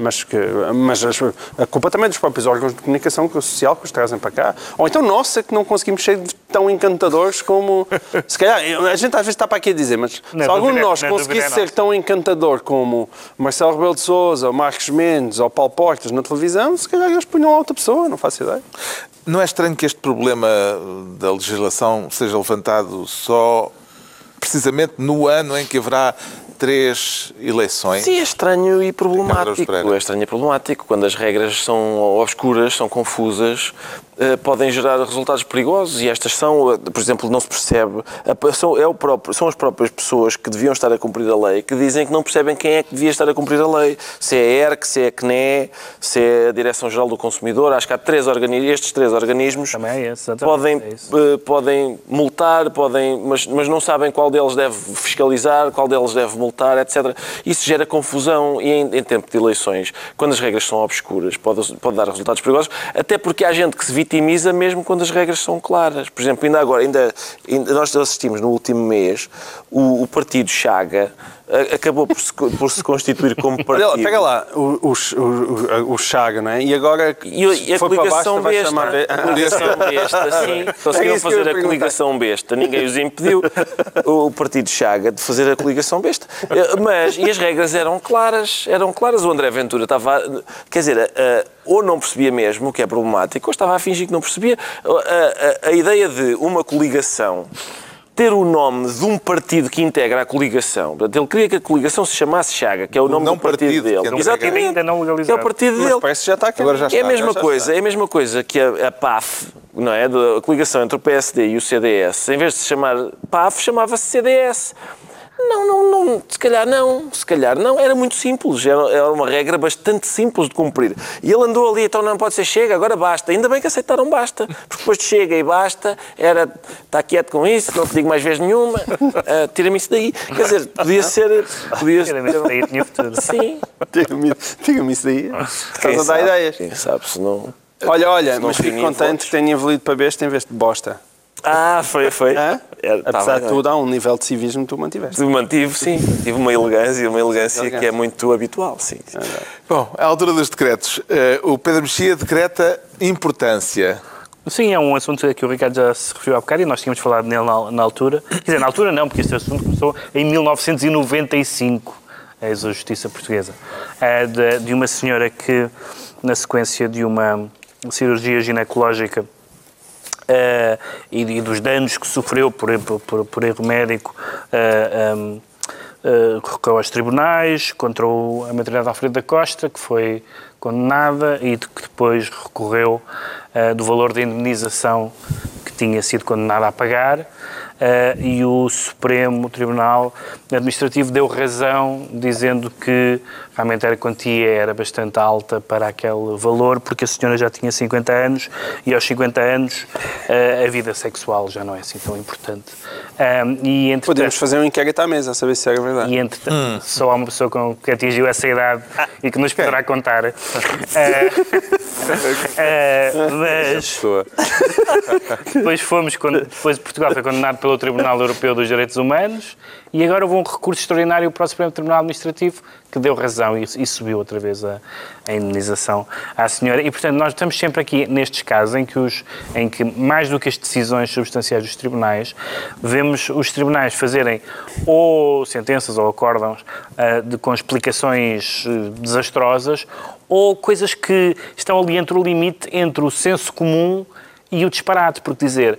mas, que, mas a culpa também dos próprios órgãos de comunicação social que os trazem para cá. Ou então, nossa, que não conseguimos ser tão encantadores como. Se calhar, a gente às vezes está para aqui a dizer, mas não, se algum de nós conseguisse ser tão encantador como Marcelo Rebelo de Souza, Marcos Mendes ou Paulo Portas na televisão, se calhar eles punham outra pessoa, não faço ideia. Não é estranho que este problema da legislação seja levantado só precisamente no ano em que haverá três eleições. Sim, é estranho e problemático. É estranho e problemático. Quando as regras são obscuras, são confusas, podem gerar resultados perigosos e estas são, eh, por exemplo, não se percebe, são, é o próprio, são as próprias pessoas que deviam estar a cumprir a lei que dizem que não percebem quem é que devia estar a cumprir a lei. Se é a ERC, se é a CNE, se é a Direção-Geral do Consumidor. Acho que há três organismos, estes três organismos é esse, podem, é eh, podem multar, podem, mas, mas não sabem qual deles deve fiscalizar, qual deles deve multar, etc. Isso gera confusão e em, em tempo de eleições, quando as regras são obscuras, pode, pode dar resultados perigosos, até porque há gente que se vitimiza mesmo quando as regras são claras. Por exemplo, ainda agora, ainda, ainda nós assistimos no último mês o, o partido Chaga acabou por se, por se constituir como partido. Pega lá, o, o, o, Chaga, não é? E agora e, e a foi coligação para besta, chamar... A coligação besta, sim. Conseguiram é fazer a coligação besta. Ninguém os impediu, o partido Chaga, de fazer a coligação besta. Mas, e as regras eram claras, eram claras. O André Ventura estava, quer dizer, ou não percebia mesmo, o que é problemático, ou estava a fingir que não percebia. a, a ideia de uma coligação ter o nome de um partido que integra a coligação. Portanto, ele queria que a coligação se chamasse Chaga, que é o, nome do partido, partido dele. Exatamente. Ainda não legalizado. É o partido dele. Mas parece que já está aqui. Agora já está, é a mesma coisa, é a mesma coisa que a, a PAF, não é? A coligação entre o PSD e o CDS, em vez de se chamar PAF, chamava-se CDS. Não, não, não, se calhar não, se calhar não. Era muito simples, era, era, uma regra bastante simples de cumprir. E ele andou ali, então não pode ser chega, agora basta. Ainda bem que aceitaram basta, porque depois de chega e basta, era está quieto com isso, não te digo mais vez nenhuma, uh, tira-me isso daí. Quer dizer, podia ser. Podia ser. Tira-me isso daí, tinha futuro. Sim. Tira-me isso daí. Estás a dar ideias. Quem sabe se não. Olha, olha, mas fico contente que tenha evoluído para besta em vez de bosta. Ah, foi, foi. É, Apesar de tudo, há um nível de civismo que tu mantiveste. Mantive, sim. Tive uma elegância, uma elegância, elegância. que é muito habitual, sim. É Bom, à altura dos decretos, eh, o Pedro Mexia decreta importância. Sim, é um assunto que o Ricardo já se referiu há bocado e nós tínhamos falado nele na, na altura. Quer dizer, na altura não, porque este assunto começou em 1995, a Justiça Portuguesa, é de, de uma senhora que, na sequência de uma cirurgia ginecológica, uh, e, e, dos danos que sofreu por, por, por erro médico, um, uh, recorreu aos tribunais contra o, a maternidade Alfredo da Costa, que foi condenada e de, que depois recorreu uh, do valor da indemnização que tinha sido condenada a pagar. Uh, e o Supremo Tribunal Administrativo deu razão, dizendo que realmente a quantia era bastante alta para aquele valor, porque a senhora já tinha 50 anos e aos 50 anos uh, a vida sexual já não é assim tão importante. Um, e, Podemos fazer um inquérito à mesa, a saber se é verdade. E entretanto, hum. só há uma pessoa com, que atingiu essa idade ah, e que nos poderá contar. Uh, mas depois fomos, depois Portugal foi condenado pelo Tribunal Europeu dos Direitos Humanos e agora houve um recurso extraordinário para o Supremo Tribunal Administrativo que deu razão e, e subiu outra vez a, a, indenização à senhora. E, portanto, nós estamos sempre aqui nestes casos em que, os, em que, mais do que as decisões substanciais dos tribunais, vemos os tribunais fazerem ou sentenças ou acórdãos uh, de, com explicações uh, desastrosas ou coisas que estão ali entre o limite entre o senso comum e o disparate, porque dizer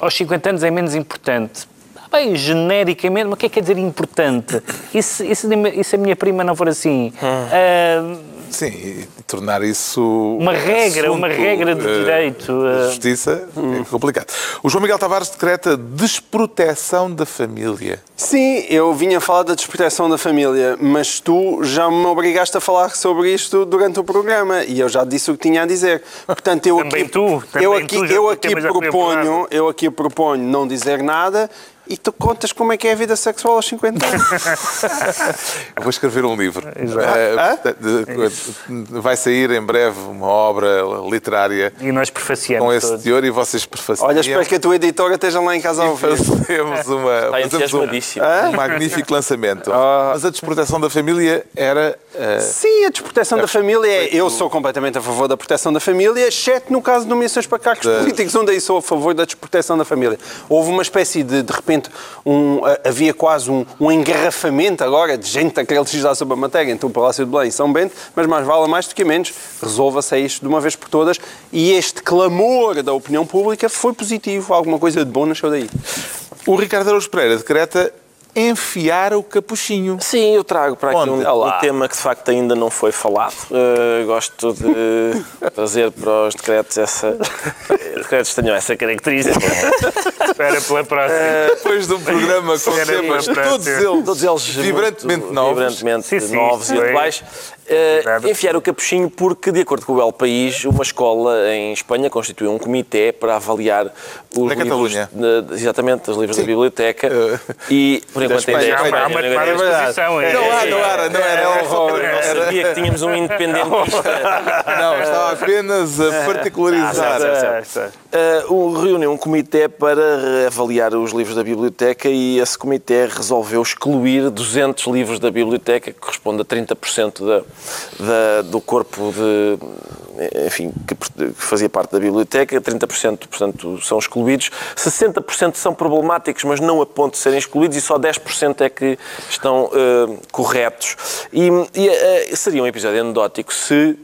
aos 50 anos é menos importante bem, genericamente, mas o que é que quer dizer importante? E se, e se, e se a minha prima não for assim? Hum. Uh, Sim, e tornar isso. Uma regra, uma regra de uh, direito. Uh... Justiça hum. é complicado. O João Miguel Tavares decreta desproteção da família. Sim, eu vinha falar da desproteção da família, mas tu já me obrigaste a falar sobre isto durante o programa e eu já disse o que tinha a dizer. Portanto, eu também aqui, tu, também eu aqui, tu eu aqui proponho, eu aqui proponho não dizer nada e tu contas como é que é a vida sexual aos 50 anos. Vou escrever um livro. Uh, vai sair em breve uma obra literária. E nós prefaciamos Com esse todos. teor e vocês prefaciam. Olha, espero que a tua editora esteja lá em casa ao ouvir. Fazemos, uma, fazemos um, um magnífico lançamento. Oh. Mas a desproteção da família era... Uh, Sim, a desproteção da família é... Eu sou completamente a favor da proteção da família, exceto no caso de nomeações para cargos políticos, onde aí sou a favor da desproteção da família. Houve uma espécie de, de repente, repente um, havia quase um, um, engarrafamento agora de gente a querer legislar sobre a matéria entre o Palácio de Belém e São Bento, mas mais vale mais do que menos, resolva-se isto de uma vez por todas e este clamor da opinião pública foi positivo, alguma coisa de bom nasceu daí. O Ricardo Araújo Pereira decreta enfiar o capuchinho. Sim, eu trago para aqui um, um, tema que de facto ainda não foi falado. Uh, gosto de trazer para os decretos essa. Os decretos tenham essa característica. Espera pela próxima. Uh, depois de um programa com temas todos eles, todos eles vibrantemente novos, vibrantemente sim, sim, novos e atuais. Uh, enfiar o capuchinho porque, de acordo com o El País, uma escola em Espanha constituiu um comitê para avaliar os Na livros, Catalunha. exatamente, os livros Sim. da biblioteca uh, e, por enquanto, ainda é Espanha. Há uma tomada de exposição. É. Não há, não era, não era. era, era, sabia que tínhamos um independentista. não, estava apenas a particularizar. Ah, certo, certo. Uh, reuniu um comitê para avaliar os livros da biblioteca e esse comitê resolveu excluir 200 livros da biblioteca, que corresponde a 30% da da, do corpo de, enfim, que, fazia parte da biblioteca, 30% portanto, são excluídos, 60% são problemáticos, mas não a ponto de serem excluídos, e só 10% é que estão uh, corretos. E, e uh, seria um episódio anedótico se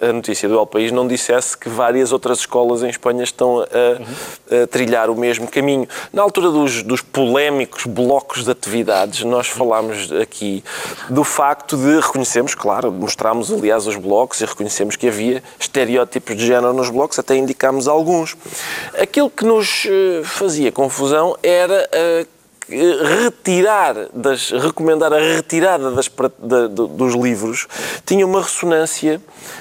a notícia do El País não dissesse que várias outras escolas em Espanha estão a, a trilhar o mesmo caminho. Na altura dos, dos, polémicos blocos de atividades, nós falámos aqui do facto de reconhecemos, claro, mostramos aliás os blocos e reconhecemos que havia estereótipos de género nos blocos, até indicámos alguns. Aquilo que nos eh, fazia confusão era a retirar, das, recomendar a retirada das, da, dos livros tinha uma ressonância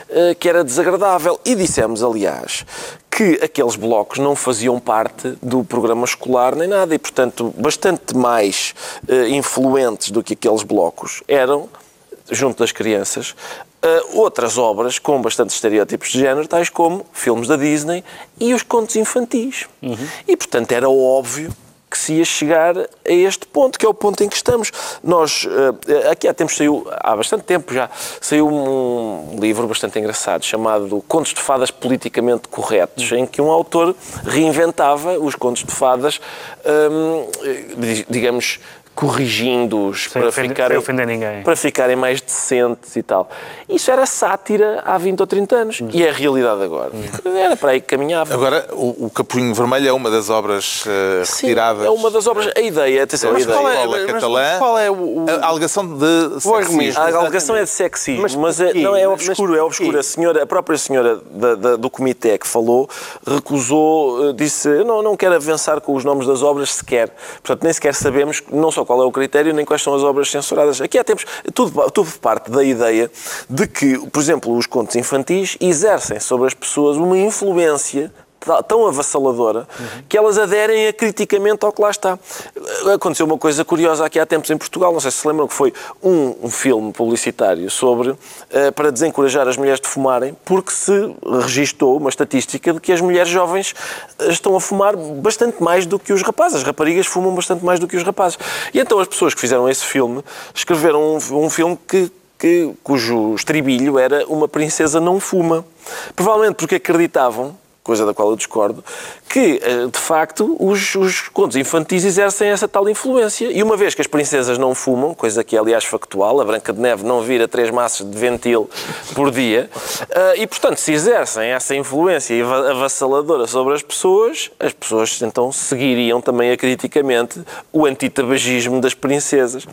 uh, que era desagradável. E dissemos, aliás, que aqueles blocos não faziam parte do programa escolar nem nada e, portanto, bastante mais uh, influentes do que aqueles blocos eram, junto das crianças, uh, outras obras com bastantes estereótipos de género, tais como filmes da Disney e os contos infantis. Uhum. E, portanto, era óbvio que se ia chegar a este ponto, que é o ponto em que estamos. Nós, eh, aqui há tempos saiu, há bastante tempo já, saiu um livro bastante engraçado chamado Contos de Fadas Politicamente Corretos, em que um autor reinventava os contos de fadas, hum, digamos, corrigindo-os para ofender- ficarem, para ficarem mais decentes e tal. Isso era sátira há 20 ou 30 anos. E é a realidade agora. Era para aí que caminhava. Agora, o, o Capuinho Vermelho é uma das obras eh, Sim, retiradas. é uma das obras. A ideia, atenção, a da ideia. qual é- mas catalã. qual é o- o- A alegação de argumento. sexismo. A alegação é de sexismo, mas, Mas é- não é Mas obscuro, é obscuro. A, senhora, a própria senhora da- da- do comitê que falou recusou, eh, disse, "Eu não, não quero avançar com os nomes das obras sequer. Portanto, nem sequer sabemos não só qual é o critério, nem quais são as obras censuradas. Aqui há tempos, tudo, tudo parte da ideia de que, por exemplo, os contos infantis exercem sobre as pessoas uma influência tão avassaladora que elas aderem criticamente ao que lá está. Aconteceu uma coisa curiosa aqui há tempos em Portugal, não sei se se lembram, que foi um, um filme publicitário sobre eh, para desencorajar as mulheres de fumarem, porque se registou uma estatística de que as mulheres jovens eh, estão a fumar bastante mais do que os rapazes. As raparigas fumam bastante mais do que os rapazes. E então as pessoas que fizeram esse filme escreveram um, um filme que, cujo estribilho era uma princesa não fuma. Provavelmente porque acreditavam, coisa da qual eu discordo, que, eh, de facto, os, os contos infantis exercem essa tal influência. E uma vez que as princesas não fumam, coisa que é, aliás, factual, a Branca de Neve não vira três maços de ventil por dia, eh, e, portanto, se exercem essa influência ava- avassaladora sobre as pessoas, as pessoas, então, seguiriam também acriticamente o antitabagismo das princesas.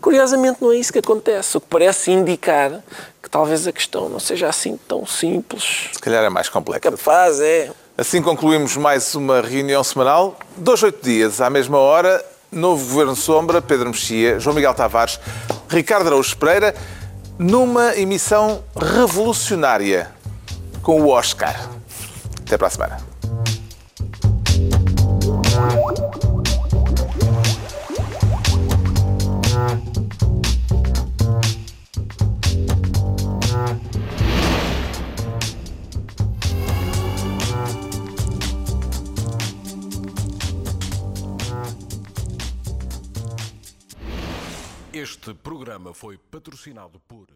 Curiosamente, não é isso que acontece. O que parece indicar que talvez a questão não seja assim tão simples. Se calhar é mais complexa. Capaz, é. Assim concluímos mais uma reunião semanal. Dois, oito dias, à mesma hora, novo Governo Sombra, Pedro Mexia, João Miguel Tavares, Ricardo Araújo Pereira, numa emissão revolucionária com o Oscar. Até para a semana. Este programa foi patrocinado por